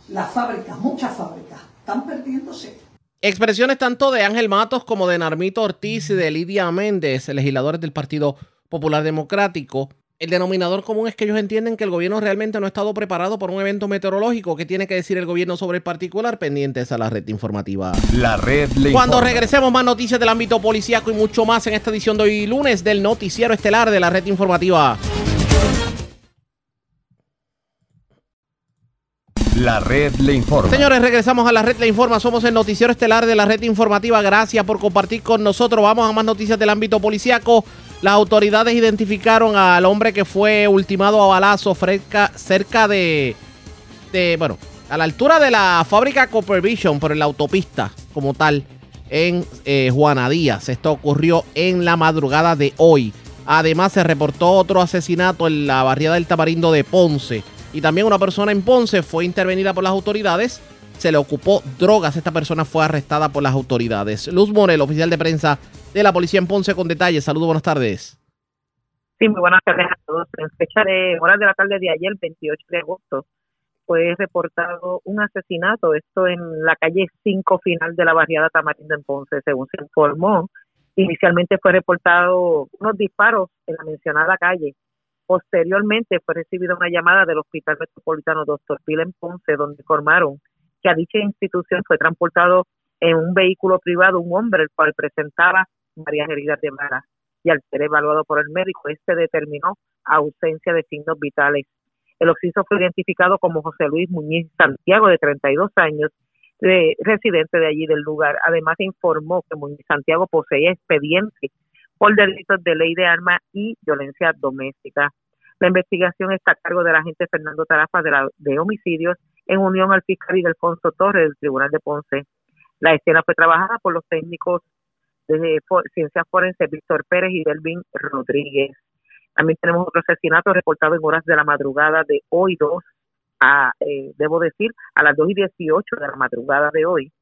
las fábricas, muchas fábricas, están perdiéndose. Expresiones tanto de Ángel Matos como de Narmito Ortiz y de Lidia Méndez, legisladores del Partido Popular Democrático, el denominador común es que ellos entienden que el gobierno realmente no ha estado preparado por un evento meteorológico. ¿Qué tiene que decir el gobierno sobre el particular? Pendientes a la red informativa. La red le Cuando regresemos, más noticias del ámbito policíaco y mucho más en esta edición de hoy lunes del Noticiero Estelar de la red informativa. La red le informa. Señores, regresamos a la red le informa. Somos el noticiero estelar de la red informativa. Gracias por compartir con nosotros. Vamos a más noticias del ámbito policíaco. Las autoridades identificaron al hombre que fue ultimado a balazo cerca, de, de, bueno, a la altura de la fábrica Copper Vision, en la autopista como tal, en eh, Juana Díaz. Esto ocurrió en la madrugada de hoy. Además, se reportó otro asesinato en la barriada del Tamarindo de Ponce. Y también una persona en Ponce fue intervenida por las autoridades. Se le ocupó drogas. Esta persona fue arrestada por las autoridades. Luz Morel, oficial de prensa de la policía en Ponce con detalles. Saludos, buenas tardes. Sí, muy buenas tardes a todos. En fecha de horas de la tarde de ayer, 28 de agosto, fue reportado un asesinato, esto en la calle 5 final de la barriada Tamarindo en Ponce, según se informó. Inicialmente fue reportado unos disparos en la mencionada calle. Posteriormente fue recibida una llamada del Hospital Metropolitano Dr. Pil en Ponce, donde informaron que a dicha institución fue transportado en un vehículo privado un hombre el cual presentaba varias heridas de bala y al ser evaluado por el médico, este determinó ausencia de signos vitales. El occiso fue identificado como José Luis Muñiz Santiago, de 32 años, de, residente de allí del lugar. Además, informó que Muñiz Santiago poseía expediente por delitos de ley de armas y violencia doméstica. La investigación está a cargo del agente Fernando Tarafa de, la, de homicidios en unión al fiscal y Alfonso Torres del Tribunal de Ponce. La escena fue trabajada por los técnicos de Ciencias Forenses Víctor Pérez y Delvin Rodríguez. También tenemos otro asesinato reportado en horas de la madrugada de hoy, dos, a, eh, debo decir, a las 2 y 18 de la madrugada de hoy.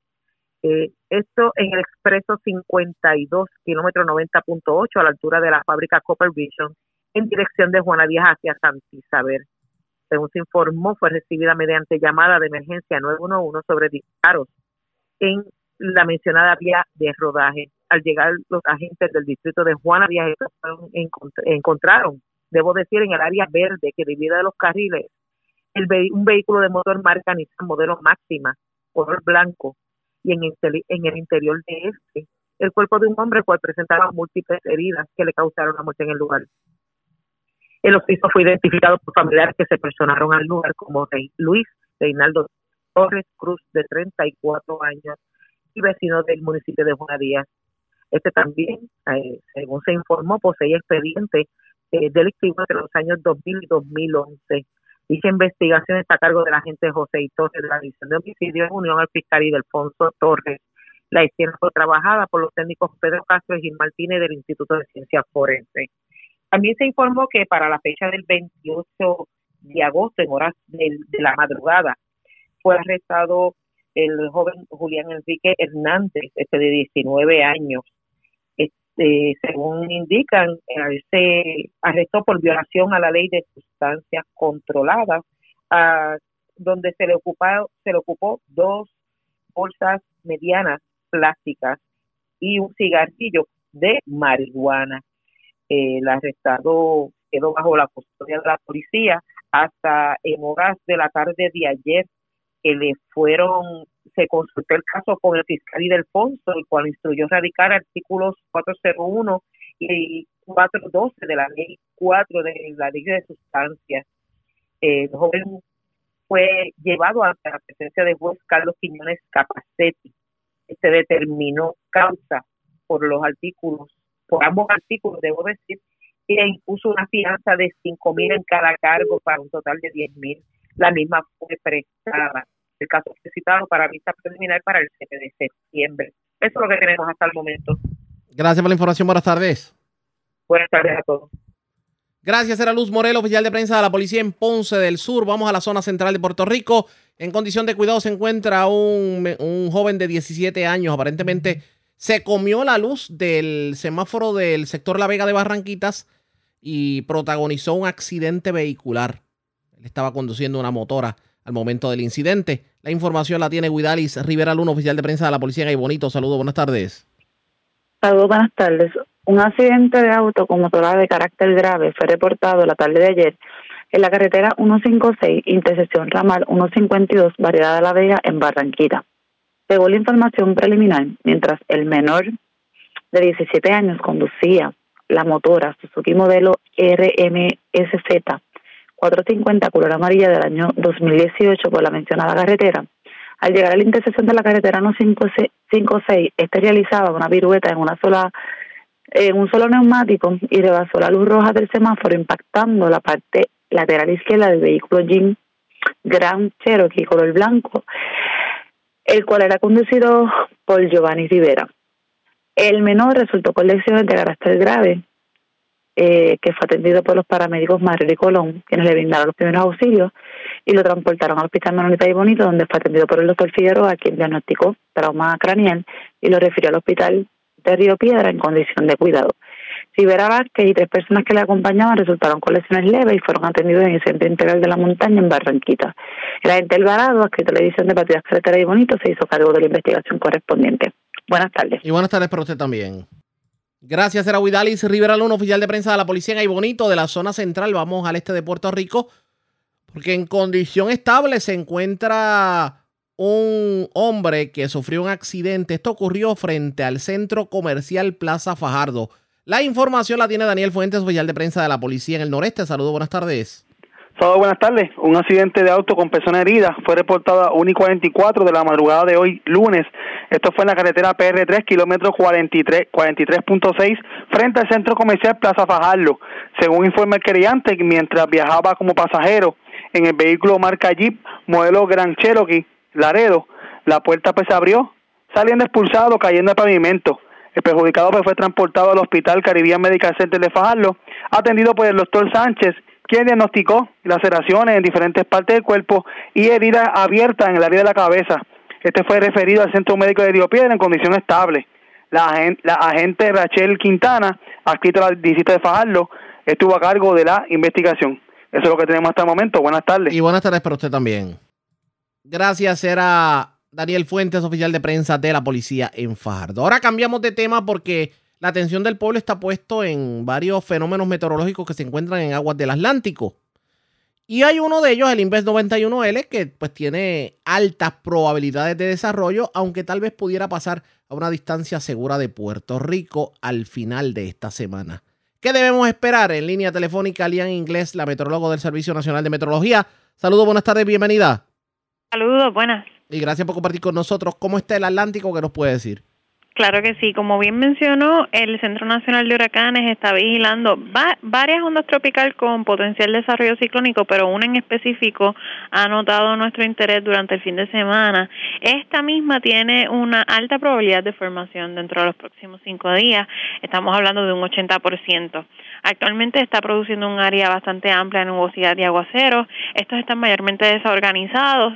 Eh, esto en el expreso 52, kilómetro 90.8, a la altura de la fábrica Copper Vision, en dirección de Juana Díaz hacia Santa Isabel. Según se informó, fue recibida mediante llamada de emergencia 911 sobre disparos en la mencionada vía de rodaje. Al llegar los agentes del distrito de Juana Díaz encontraron, debo decir, en el área verde que divide los carriles, un vehículo de motor marca Nissan modelo máxima, color blanco, y en el, interior de este, el cuerpo de un hombre cual presentaba múltiples heridas que le causaron la muerte en el lugar. El oficio fue identificado por familiares que se personaron al lugar como Rey Luis Reinaldo Torres Cruz, de 34 años, y vecino del municipio de Juana Díaz. Este también, eh, según se informó, poseía expediente eh, delictivo entre los años 2000 y 2011. Dicha investigación está a cargo del agente José Torres de la División de Homicidio en unión al fiscal y Alfonso Torres. La escena fue trabajada por los técnicos Pedro Castro y Gil Martínez del Instituto de Ciencias Forenses. También se informó que para la fecha del 28 de agosto, en horas de la madrugada, fue arrestado el joven Julián Enrique Hernández, este de 19 años. Este, según indican, él se arrestó por violación a la ley de sustancias controladas, donde se le, ocupó, se le ocupó dos bolsas medianas plásticas y un cigarrillo de marihuana. El arrestado quedó bajo la custodia de la policía hasta en horas de la tarde de ayer que le fueron, se consultó el caso con el fiscal y Delfonso, el cual instruyó radicar artículos 401 y 412 de la ley 4 de la ley de sustancias. El joven fue llevado ante la presencia de juez Carlos Quiñones Capacetti. Se determinó causa por los artículos, por ambos artículos, debo decir, y le impuso una fianza de cinco mil en cada cargo para un total de diez mil. La misma fue prestada el caso fue citado para vista preliminar para el 7 de septiembre. Eso es lo que tenemos hasta el momento. Gracias por la información. Buenas tardes. Buenas tardes a todos. Gracias, era Luz Morel, oficial de prensa de la policía en Ponce del Sur. Vamos a la zona central de Puerto Rico. En condición de cuidado se encuentra un, un joven de 17 años. Aparentemente se comió la luz del semáforo del sector La Vega de Barranquitas y protagonizó un accidente vehicular. Él estaba conduciendo una motora al momento del incidente. La información la tiene Guidalis Rivera Luna, oficial de prensa de la policía en Bonito. Saludos, buenas tardes. Saludos, buenas tardes. Un accidente de auto con motora de carácter grave fue reportado la tarde de ayer en la carretera 156, intersección ramal 152, variedad de la Vega, en Barranquita. Según la información preliminar, mientras el menor de 17 años conducía la motora Suzuki modelo RMSZ 450 color amarilla del año 2018 por la mencionada carretera. Al llegar a la intersección de la carretera 156, este realizaba una virueta en una sola en un solo neumático y rebasó la luz roja del semáforo impactando la parte lateral izquierda del vehículo Jeep Grand Cherokee color blanco, el cual era conducido por Giovanni Rivera. El menor resultó con lesiones de carácter grave, eh, que fue atendido por los paramédicos Mario y Colón, quienes le brindaron los primeros auxilios y lo transportaron al Hospital Manolita y Bonito, donde fue atendido por el doctor Figueroa, quien diagnosticó trauma craneal y lo refirió al Hospital de Río Piedra en condición de cuidado. Rivera Vázquez y tres personas que le acompañaban resultaron con lesiones leves y fueron atendidos en el Centro Integral de la Montaña en Barranquita. El agente Alvarado, adscrito a la edición de Partidas Carretera y Bonito, se hizo cargo de la investigación correspondiente. Buenas tardes. Y buenas tardes para usted también. Gracias, era Huidalis Rivera Luna, oficial de prensa de la policía en Bonito, de la zona central. Vamos al este de Puerto Rico, porque en condición estable se encuentra un hombre que sufrió un accidente. Esto ocurrió frente al centro comercial Plaza Fajardo. La información la tiene Daniel Fuentes, oficial de prensa de la policía en el noreste. Saludos, buenas tardes. Saludos, buenas tardes. Un accidente de auto con persona herida fue reportado a 1 y 44 de la madrugada de hoy, lunes. Esto fue en la carretera PR3, kilómetro 43, 43.6, frente al centro comercial Plaza Fajardo. Según informa el querellante, mientras viajaba como pasajero en el vehículo marca Jeep, modelo Grand Cherokee, Laredo, la puerta pues se abrió, saliendo expulsado, cayendo al pavimento. El perjudicado pues, fue transportado al Hospital Caribbean Medical Center de Fajardo, atendido por el doctor Sánchez, quien diagnosticó laceraciones en diferentes partes del cuerpo y heridas abiertas en el área de la cabeza. Este fue referido al Centro Médico de Río Piedra en condición estable. La, agente Rachel Quintana, adscrita al distrito de Fajardo, estuvo a cargo de la investigación. Eso es lo que tenemos hasta el momento. Buenas tardes. Y buenas tardes para usted también. Gracias, era Daniel Fuentes, oficial de prensa de la policía en Fajardo. Ahora cambiamos de tema porque la atención del pueblo está puesto en varios fenómenos meteorológicos que se encuentran en aguas del Atlántico. Y hay uno de ellos, el Inves 91L, que pues tiene altas probabilidades de desarrollo, aunque tal vez pudiera pasar a una distancia segura de Puerto Rico al final de esta semana. ¿Qué debemos esperar? En línea telefónica, Lian Inglés, la meteorólogo del Servicio Nacional de Meteorología. Saludos, buenas tardes, bienvenida. Saludos, buenas. Y gracias por compartir con nosotros cómo está el Atlántico, ¿qué nos puede decir? Claro que sí, como bien mencionó, el Centro Nacional de Huracanes está vigilando varias ondas tropicales con potencial desarrollo ciclónico, pero una en específico ha notado nuestro interés durante el fin de semana. Esta misma tiene una alta probabilidad de formación dentro de los próximos cinco días, estamos hablando de un 80%. Actualmente está produciendo un área bastante amplia de nubosidad y aguaceros, estos están mayormente desorganizados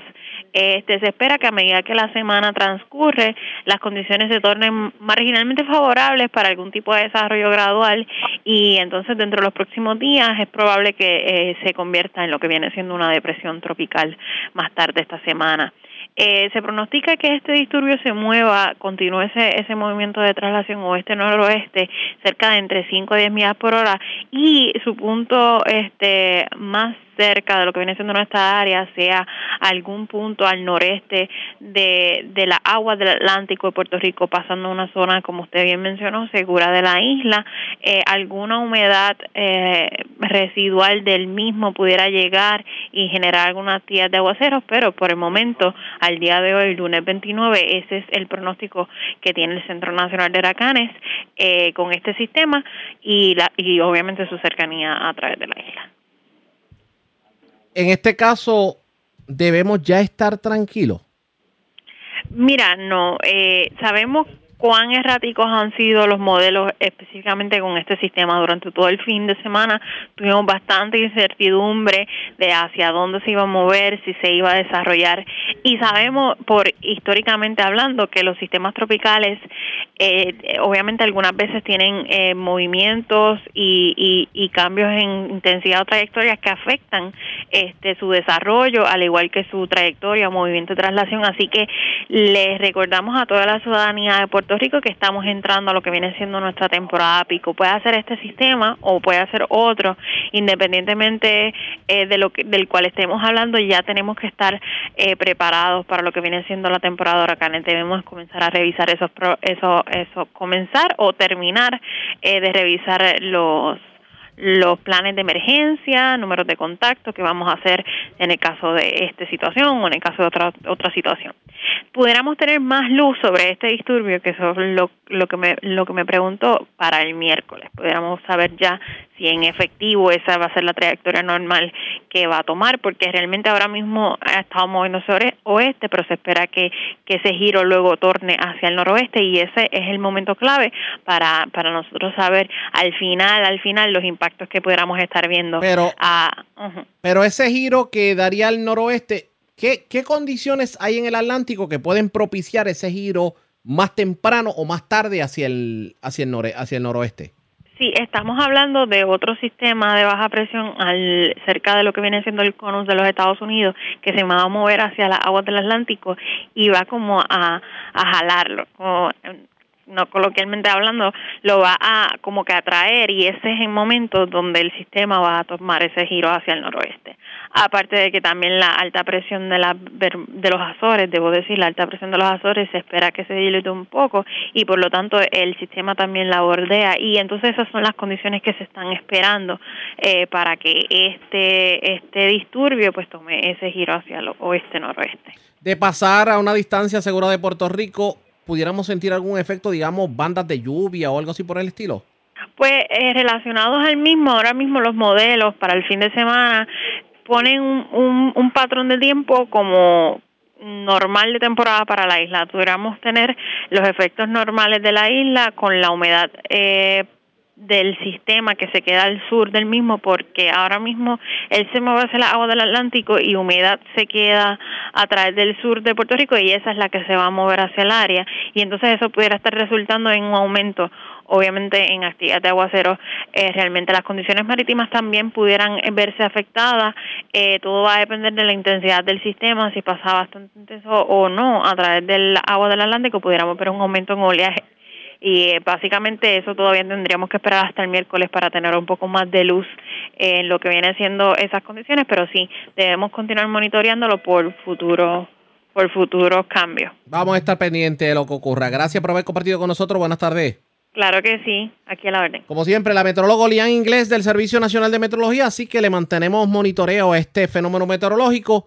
este, se espera que a medida que la semana transcurre, las condiciones se tornen marginalmente favorables para algún tipo de desarrollo gradual y entonces dentro de los próximos días es probable que eh, se convierta en lo que viene siendo una depresión tropical más tarde esta semana. Eh, se pronostica que este disturbio se mueva, continúe ese, ese movimiento de traslación oeste-noroeste cerca de entre 5 a 10 millas por hora y su punto este más cerca de lo que viene siendo nuestra área, sea algún punto al noreste de, de las aguas del Atlántico de Puerto Rico, pasando una zona, como usted bien mencionó, segura de la isla, eh, alguna humedad eh, residual del mismo pudiera llegar y generar algunas tías de aguaceros, pero por el momento, al día de hoy, lunes 29, ese es el pronóstico que tiene el Centro Nacional de Huracanes eh, con este sistema y, la, y obviamente su cercanía a través de la isla en este caso, debemos ya estar tranquilos. Mira, no, eh, sabemos cuán erráticos han sido los modelos específicamente con este sistema. Durante todo el fin de semana tuvimos bastante incertidumbre de hacia dónde se iba a mover, si se iba a desarrollar y sabemos por históricamente hablando que los sistemas tropicales eh, obviamente algunas veces tienen eh, movimientos y, y, cambios en intensidad o trayectorias que afectan este su desarrollo al igual que su trayectoria o movimiento de traslación así que les recordamos a toda la ciudadanía de Puerto Rico que estamos entrando a lo que viene siendo nuestra temporada pico. Puede hacer este sistema o puede hacer otro, independientemente eh, de lo que, del cual estemos hablando, ya tenemos que estar eh, preparados para lo que viene siendo la temporada de huracanes. Debemos comenzar a revisar esos, eso, eso, comenzar o terminar eh, de revisar los los planes de emergencia, números de contacto que vamos a hacer en el caso de esta situación o en el caso de otra otra situación. Pudiéramos tener más luz sobre este disturbio, que eso es lo, lo que me lo que me preguntó para el miércoles. Pudiéramos saber ya si en efectivo esa va a ser la trayectoria normal que va a tomar, porque realmente ahora mismo ha estado moviéndose oeste, pero se espera que, que ese giro luego torne hacia el noroeste y ese es el momento clave para, para nosotros saber al final, al final los impactos que pudiéramos estar viendo. Pero, pero ese giro que daría al noroeste, ¿qué, ¿qué condiciones hay en el Atlántico que pueden propiciar ese giro más temprano o más tarde hacia el, hacia el, nore, hacia el noroeste? Sí, estamos hablando de otro sistema de baja presión al cerca de lo que viene siendo el conus de los Estados Unidos, que se va a mover hacia las aguas del Atlántico y va como a, a jalarlo. Como, no coloquialmente hablando, lo va a como que atraer y ese es el momento donde el sistema va a tomar ese giro hacia el noroeste. Aparte de que también la alta presión de, la, de los Azores, debo decir, la alta presión de los Azores se espera que se dilute un poco y por lo tanto el sistema también la bordea y entonces esas son las condiciones que se están esperando eh, para que este, este disturbio pues tome ese giro hacia el oeste-noroeste. De pasar a una distancia segura de Puerto Rico, pudiéramos sentir algún efecto, digamos, bandas de lluvia o algo así por el estilo? Pues eh, relacionados al mismo, ahora mismo los modelos para el fin de semana ponen un, un, patrón de tiempo como normal de temporada para la isla. Pudiéramos tener los efectos normales de la isla con la humedad eh, del sistema que se queda al sur del mismo porque ahora mismo él se mueve hacia el agua del Atlántico y humedad se queda a través del sur de Puerto Rico y esa es la que se va a mover hacia el área. Y entonces eso pudiera estar resultando en un aumento. Obviamente en actividad de aguacero eh, realmente las condiciones marítimas también pudieran verse afectadas. Eh, todo va a depender de la intensidad del sistema si pasa bastante intenso o no. A través del agua del Atlántico pudiéramos ver un aumento en oleaje y eh, básicamente eso todavía tendríamos que esperar hasta el miércoles para tener un poco más de luz en lo que viene siendo esas condiciones, pero sí, debemos continuar monitoreándolo por futuro por futuros cambios. Vamos a estar pendientes de lo que ocurra. Gracias por haber compartido con nosotros. Buenas tardes. Claro que sí, aquí a la orden. Como siempre, la meteoróloga Lian Inglés del Servicio Nacional de Meteorología, así que le mantenemos monitoreo a este fenómeno meteorológico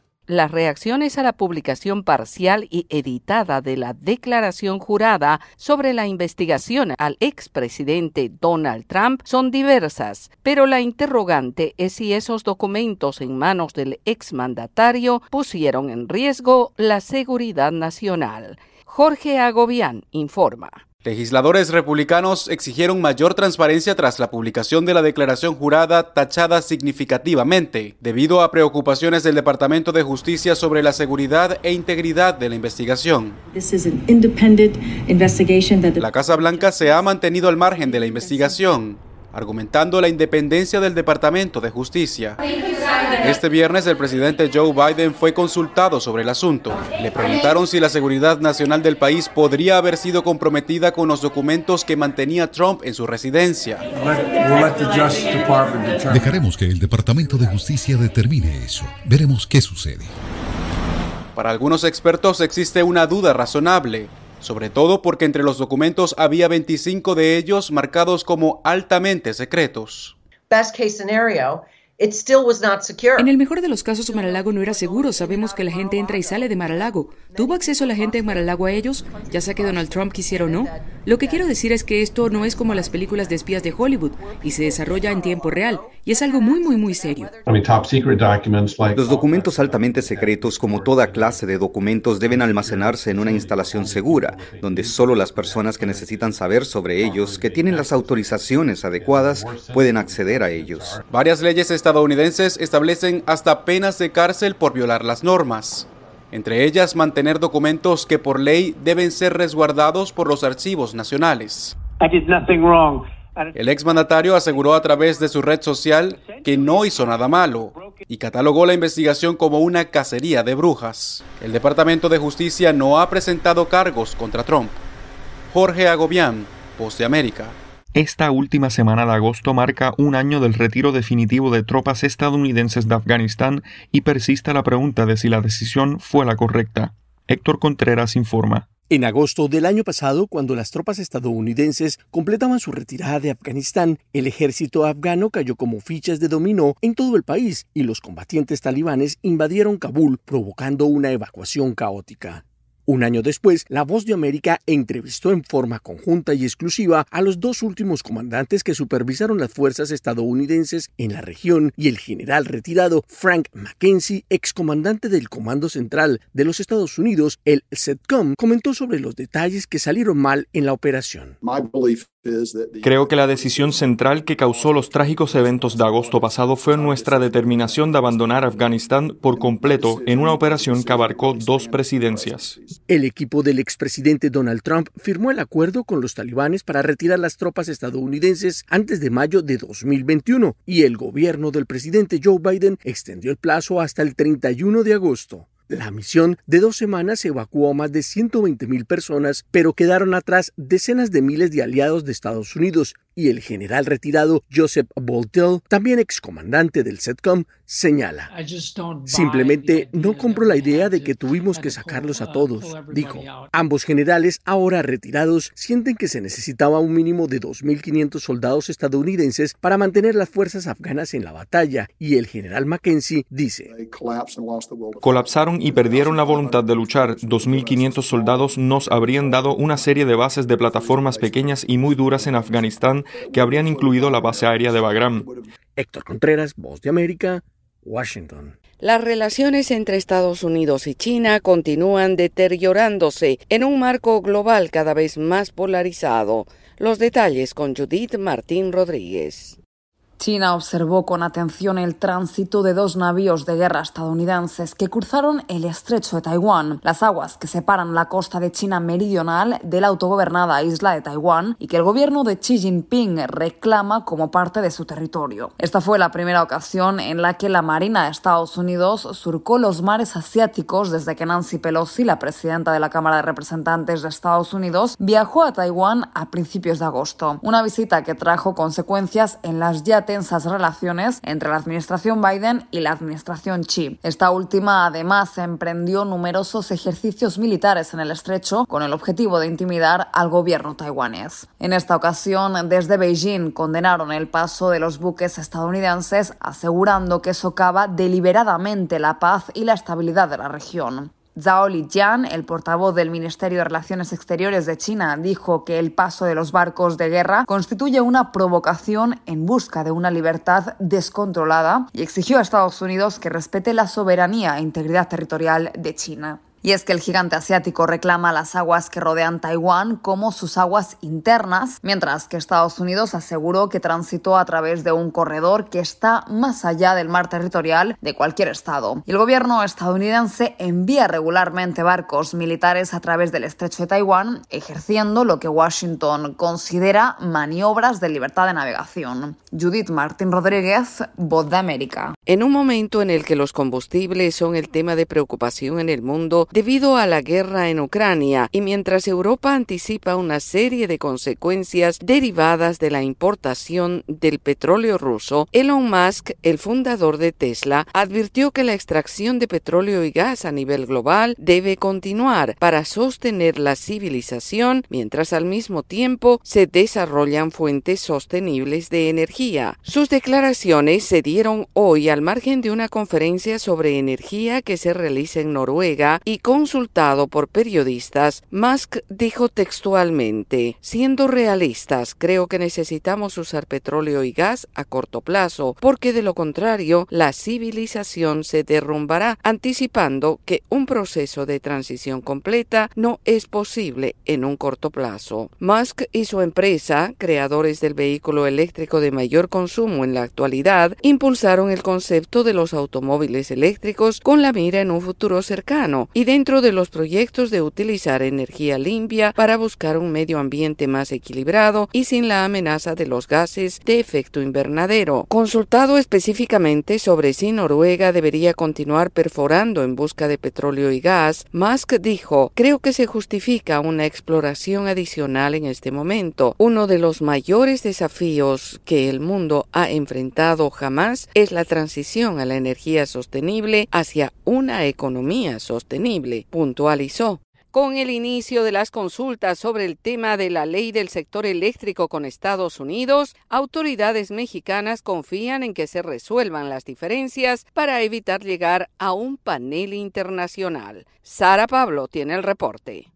Las reacciones a la publicación parcial y editada de la declaración jurada sobre la investigación al expresidente Donald Trump son diversas, pero la interrogante es si esos documentos en manos del exmandatario pusieron en riesgo la seguridad nacional. Jorge Agobián informa. Legisladores republicanos exigieron mayor transparencia tras la publicación de la declaración jurada tachada significativamente, debido a preocupaciones del Departamento de Justicia sobre la seguridad e integridad de la investigación. La Casa Blanca se ha mantenido al margen de la investigación, argumentando la independencia del Departamento de Justicia. Este viernes el presidente Joe Biden fue consultado sobre el asunto. Le preguntaron si la seguridad nacional del país podría haber sido comprometida con los documentos que mantenía Trump en su residencia. Dejaremos que el Departamento de Justicia determine eso. Veremos qué sucede. Para algunos expertos existe una duda razonable sobre todo porque entre los documentos había 25 de ellos marcados como altamente secretos. Best case scenario, en el mejor de los casos, Mar-a-Lago no era seguro. Sabemos que la gente entra y sale de Mar-a-Lago. ¿Tuvo acceso la gente en Mar-a-Lago a ellos? Ya sea que Donald Trump quisiera o no. Lo que quiero decir es que esto no es como las películas de espías de Hollywood y se desarrolla en tiempo real. Y es algo muy, muy, muy serio. Los documentos altamente secretos, como toda clase de documentos, deben almacenarse en una instalación segura, donde solo las personas que necesitan saber sobre ellos, que tienen las autorizaciones adecuadas, pueden acceder a ellos. Varias leyes estadounidenses establecen hasta penas de cárcel por violar las normas. Entre ellas, mantener documentos que por ley deben ser resguardados por los archivos nacionales. El exmandatario aseguró a través de su red social que no hizo nada malo y catalogó la investigación como una cacería de brujas. El Departamento de Justicia no ha presentado cargos contra Trump. Jorge Agobián, Post de América. Esta última semana de agosto marca un año del retiro definitivo de tropas estadounidenses de Afganistán y persiste la pregunta de si la decisión fue la correcta. Héctor Contreras informa. En agosto del año pasado, cuando las tropas estadounidenses completaban su retirada de Afganistán, el ejército afgano cayó como fichas de dominó en todo el país y los combatientes talibanes invadieron Kabul, provocando una evacuación caótica. Un año después, La Voz de América entrevistó en forma conjunta y exclusiva a los dos últimos comandantes que supervisaron las fuerzas estadounidenses en la región y el general retirado Frank McKenzie, excomandante del Comando Central de los Estados Unidos, el SETCOM, comentó sobre los detalles que salieron mal en la operación. Creo que la decisión central que causó los trágicos eventos de agosto pasado fue nuestra determinación de abandonar Afganistán por completo en una operación que abarcó dos presidencias. El equipo del expresidente Donald Trump firmó el acuerdo con los talibanes para retirar las tropas estadounidenses antes de mayo de 2021 y el gobierno del presidente Joe Biden extendió el plazo hasta el 31 de agosto. La misión de dos semanas evacuó a más de 120 mil personas, pero quedaron atrás decenas de miles de aliados de Estados Unidos, y el general retirado Joseph Boltell, también excomandante del SETCOM, señala. Simplemente no compro la idea de que tuvimos que sacarlos a todos, dijo. Ambos generales, ahora retirados, sienten que se necesitaba un mínimo de 2.500 soldados estadounidenses para mantener las fuerzas afganas en la batalla, y el general Mackenzie dice. Colapsaron y perdieron la voluntad de luchar. 2.500 soldados nos habrían dado una serie de bases de plataformas pequeñas y muy duras en Afganistán que habrían incluido la base aérea de Bagram. Héctor Contreras, Voz de América, Washington. Las relaciones entre Estados Unidos y China continúan deteriorándose en un marco global cada vez más polarizado. Los detalles con Judith Martín Rodríguez. China observó con atención el tránsito de dos navíos de guerra estadounidenses que cruzaron el estrecho de Taiwán, las aguas que separan la costa de China meridional de la autogobernada isla de Taiwán y que el gobierno de Xi Jinping reclama como parte de su territorio. Esta fue la primera ocasión en la que la Marina de Estados Unidos surcó los mares asiáticos desde que Nancy Pelosi, la presidenta de la Cámara de Representantes de Estados Unidos, viajó a Taiwán a principios de agosto. Una visita que trajo consecuencias en las ya tensas relaciones entre la administración Biden y la administración Xi. Esta última además emprendió numerosos ejercicios militares en el estrecho con el objetivo de intimidar al gobierno taiwanés. En esta ocasión, desde Beijing condenaron el paso de los buques estadounidenses, asegurando que socava deliberadamente la paz y la estabilidad de la región. Zhao Lijian, el portavoz del Ministerio de Relaciones Exteriores de China, dijo que el paso de los barcos de guerra constituye una provocación en busca de una libertad descontrolada y exigió a Estados Unidos que respete la soberanía e integridad territorial de China. Y es que el gigante asiático reclama las aguas que rodean Taiwán como sus aguas internas, mientras que Estados Unidos aseguró que transitó a través de un corredor que está más allá del mar territorial de cualquier estado. Y el gobierno estadounidense envía regularmente barcos militares a través del estrecho de Taiwán, ejerciendo lo que Washington considera maniobras de libertad de navegación. Judith Martín Rodríguez, Voz de América. En un momento en el que los combustibles son el tema de preocupación en el mundo, debido a la guerra en Ucrania y mientras Europa anticipa una serie de consecuencias derivadas de la importación del petróleo ruso, Elon Musk, el fundador de Tesla, advirtió que la extracción de petróleo y gas a nivel global debe continuar para sostener la civilización mientras al mismo tiempo se desarrollan fuentes sostenibles de energía. Sus declaraciones se dieron hoy al margen de una conferencia sobre energía que se realiza en Noruega y consultado por periodistas, Musk dijo textualmente, siendo realistas, creo que necesitamos usar petróleo y gas a corto plazo, porque de lo contrario, la civilización se derrumbará, anticipando que un proceso de transición completa no es posible en un corto plazo. Musk y su empresa, creadores del vehículo eléctrico de mayor consumo en la actualidad, impulsaron el concepto de los automóviles eléctricos con la mira en un futuro cercano y dentro de los proyectos de utilizar energía limpia para buscar un medio ambiente más equilibrado y sin la amenaza de los gases de efecto invernadero. Consultado específicamente sobre si Noruega debería continuar perforando en busca de petróleo y gas, Musk dijo, creo que se justifica una exploración adicional en este momento. Uno de los mayores desafíos que el mundo ha enfrentado jamás es la transición a la energía sostenible hacia una economía sostenible, puntualizó. Con el inicio de las consultas sobre el tema de la ley del sector eléctrico con Estados Unidos, autoridades mexicanas confían en que se resuelvan las diferencias para evitar llegar a un panel internacional. Sara Pablo tiene el reporte.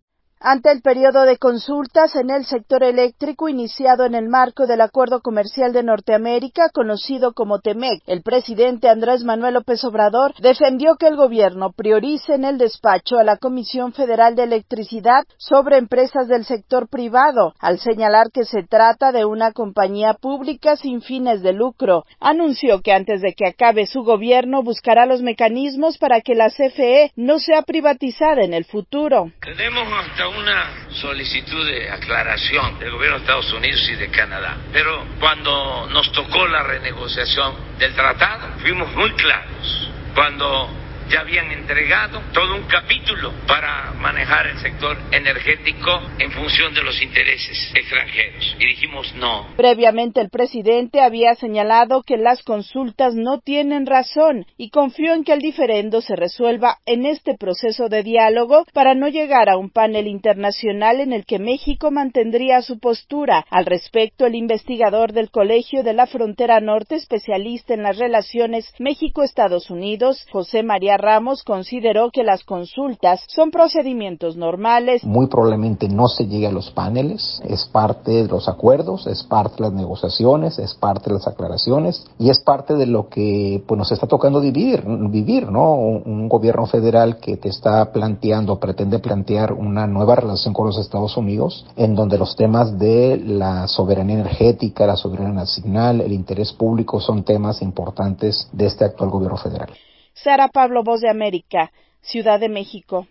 Ante el periodo de consultas en el sector eléctrico iniciado en el marco del Acuerdo Comercial de Norteamérica, conocido como TEMEC, el presidente Andrés Manuel López Obrador defendió que el gobierno priorice en el despacho a la Comisión Federal de Electricidad sobre empresas del sector privado, al señalar que se trata de una compañía pública sin fines de lucro. Anunció que antes de que acabe su gobierno buscará los mecanismos para que la CFE no sea privatizada en el futuro. Tenemos hasta una solicitud de aclaración del gobierno de Estados Unidos y de Canadá. Pero cuando nos tocó la renegociación del tratado, fuimos muy claros. Cuando ya habían entregado todo un capítulo para manejar el sector energético en función de los intereses extranjeros. Y dijimos no. Previamente el presidente había señalado que las consultas no tienen razón y confió en que el diferendo se resuelva en este proceso de diálogo para no llegar a un panel internacional en el que México mantendría su postura. Al respecto, el investigador del Colegio de la Frontera Norte, especialista en las relaciones México-Estados Unidos, José María Ramos consideró que las consultas son procedimientos normales. Muy probablemente no se llegue a los paneles, es parte de los acuerdos, es parte de las negociaciones, es parte de las aclaraciones y es parte de lo que pues, nos está tocando vivir, vivir, ¿no? Un, gobierno federal que te está planteando, pretende plantear una nueva relación con los Estados Unidos, en donde los temas de la soberanía energética, la soberanía nacional, el interés público son temas importantes de este actual gobierno federal. Sara Pablo, Voz de América, Ciudad de México.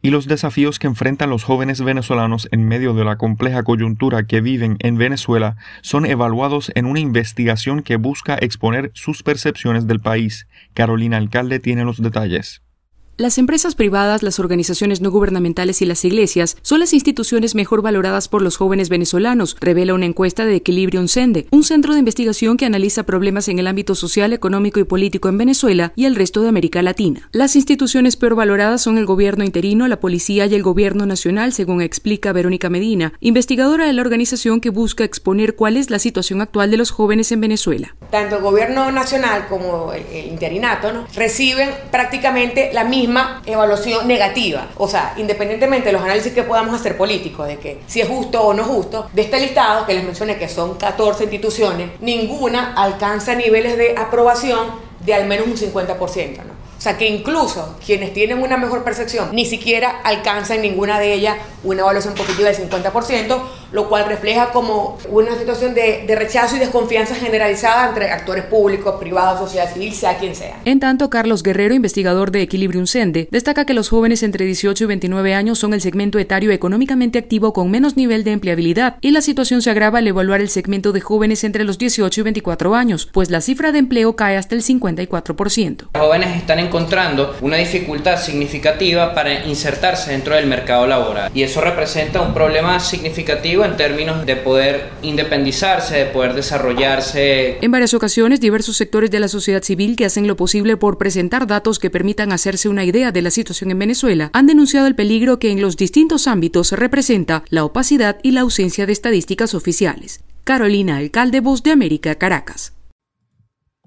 Y los desafíos que enfrentan los jóvenes venezolanos en medio de la compleja coyuntura que viven en Venezuela son evaluados en una investigación que busca exponer sus percepciones del país. Carolina Alcalde tiene los detalles. Las empresas privadas, las organizaciones no gubernamentales y las iglesias son las instituciones mejor valoradas por los jóvenes venezolanos, revela una encuesta de Equilibrium Sende, un centro de investigación que analiza problemas en el ámbito social, económico y político en Venezuela y el resto de América Latina. Las instituciones peor valoradas son el gobierno interino, la policía y el gobierno nacional, según explica Verónica Medina, investigadora de la organización que busca exponer cuál es la situación actual de los jóvenes en Venezuela. Tanto el gobierno nacional como el, interinato reciben prácticamente la evaluación negativa. O sea, independientemente de los análisis que podamos hacer políticos, de que si es justo o no justo, de este listado que les mencioné que son 14 instituciones, ninguna alcanza niveles de aprobación de al menos un 50%. ¿no? O sea que incluso quienes tienen una mejor percepción ni siquiera alcanzan ninguna de ellas una evaluación positiva del 50%, lo cual refleja como una situación de, de rechazo y desconfianza generalizada entre actores públicos, privados, sociedad civil, sea quien sea. En tanto, Carlos Guerrero, investigador de Equilibrium Sende, destaca que los jóvenes entre 18 y 29 años son el segmento etario económicamente activo con menos nivel de empleabilidad y la situación se agrava al evaluar el segmento de jóvenes entre los 18 y 24 años, pues la cifra de empleo cae hasta el 54%. Los jóvenes están encontrando una dificultad significativa para insertarse dentro del mercado laboral y eso representa un problema significativo en términos de poder independizarse, de poder desarrollarse. En varias ocasiones, diversos sectores de la sociedad civil que hacen lo posible por presentar datos que permitan hacerse una idea de la situación en Venezuela han denunciado el peligro que en los distintos ámbitos representa la opacidad y la ausencia de estadísticas oficiales. Carolina Alcalde, Voz de América, Caracas.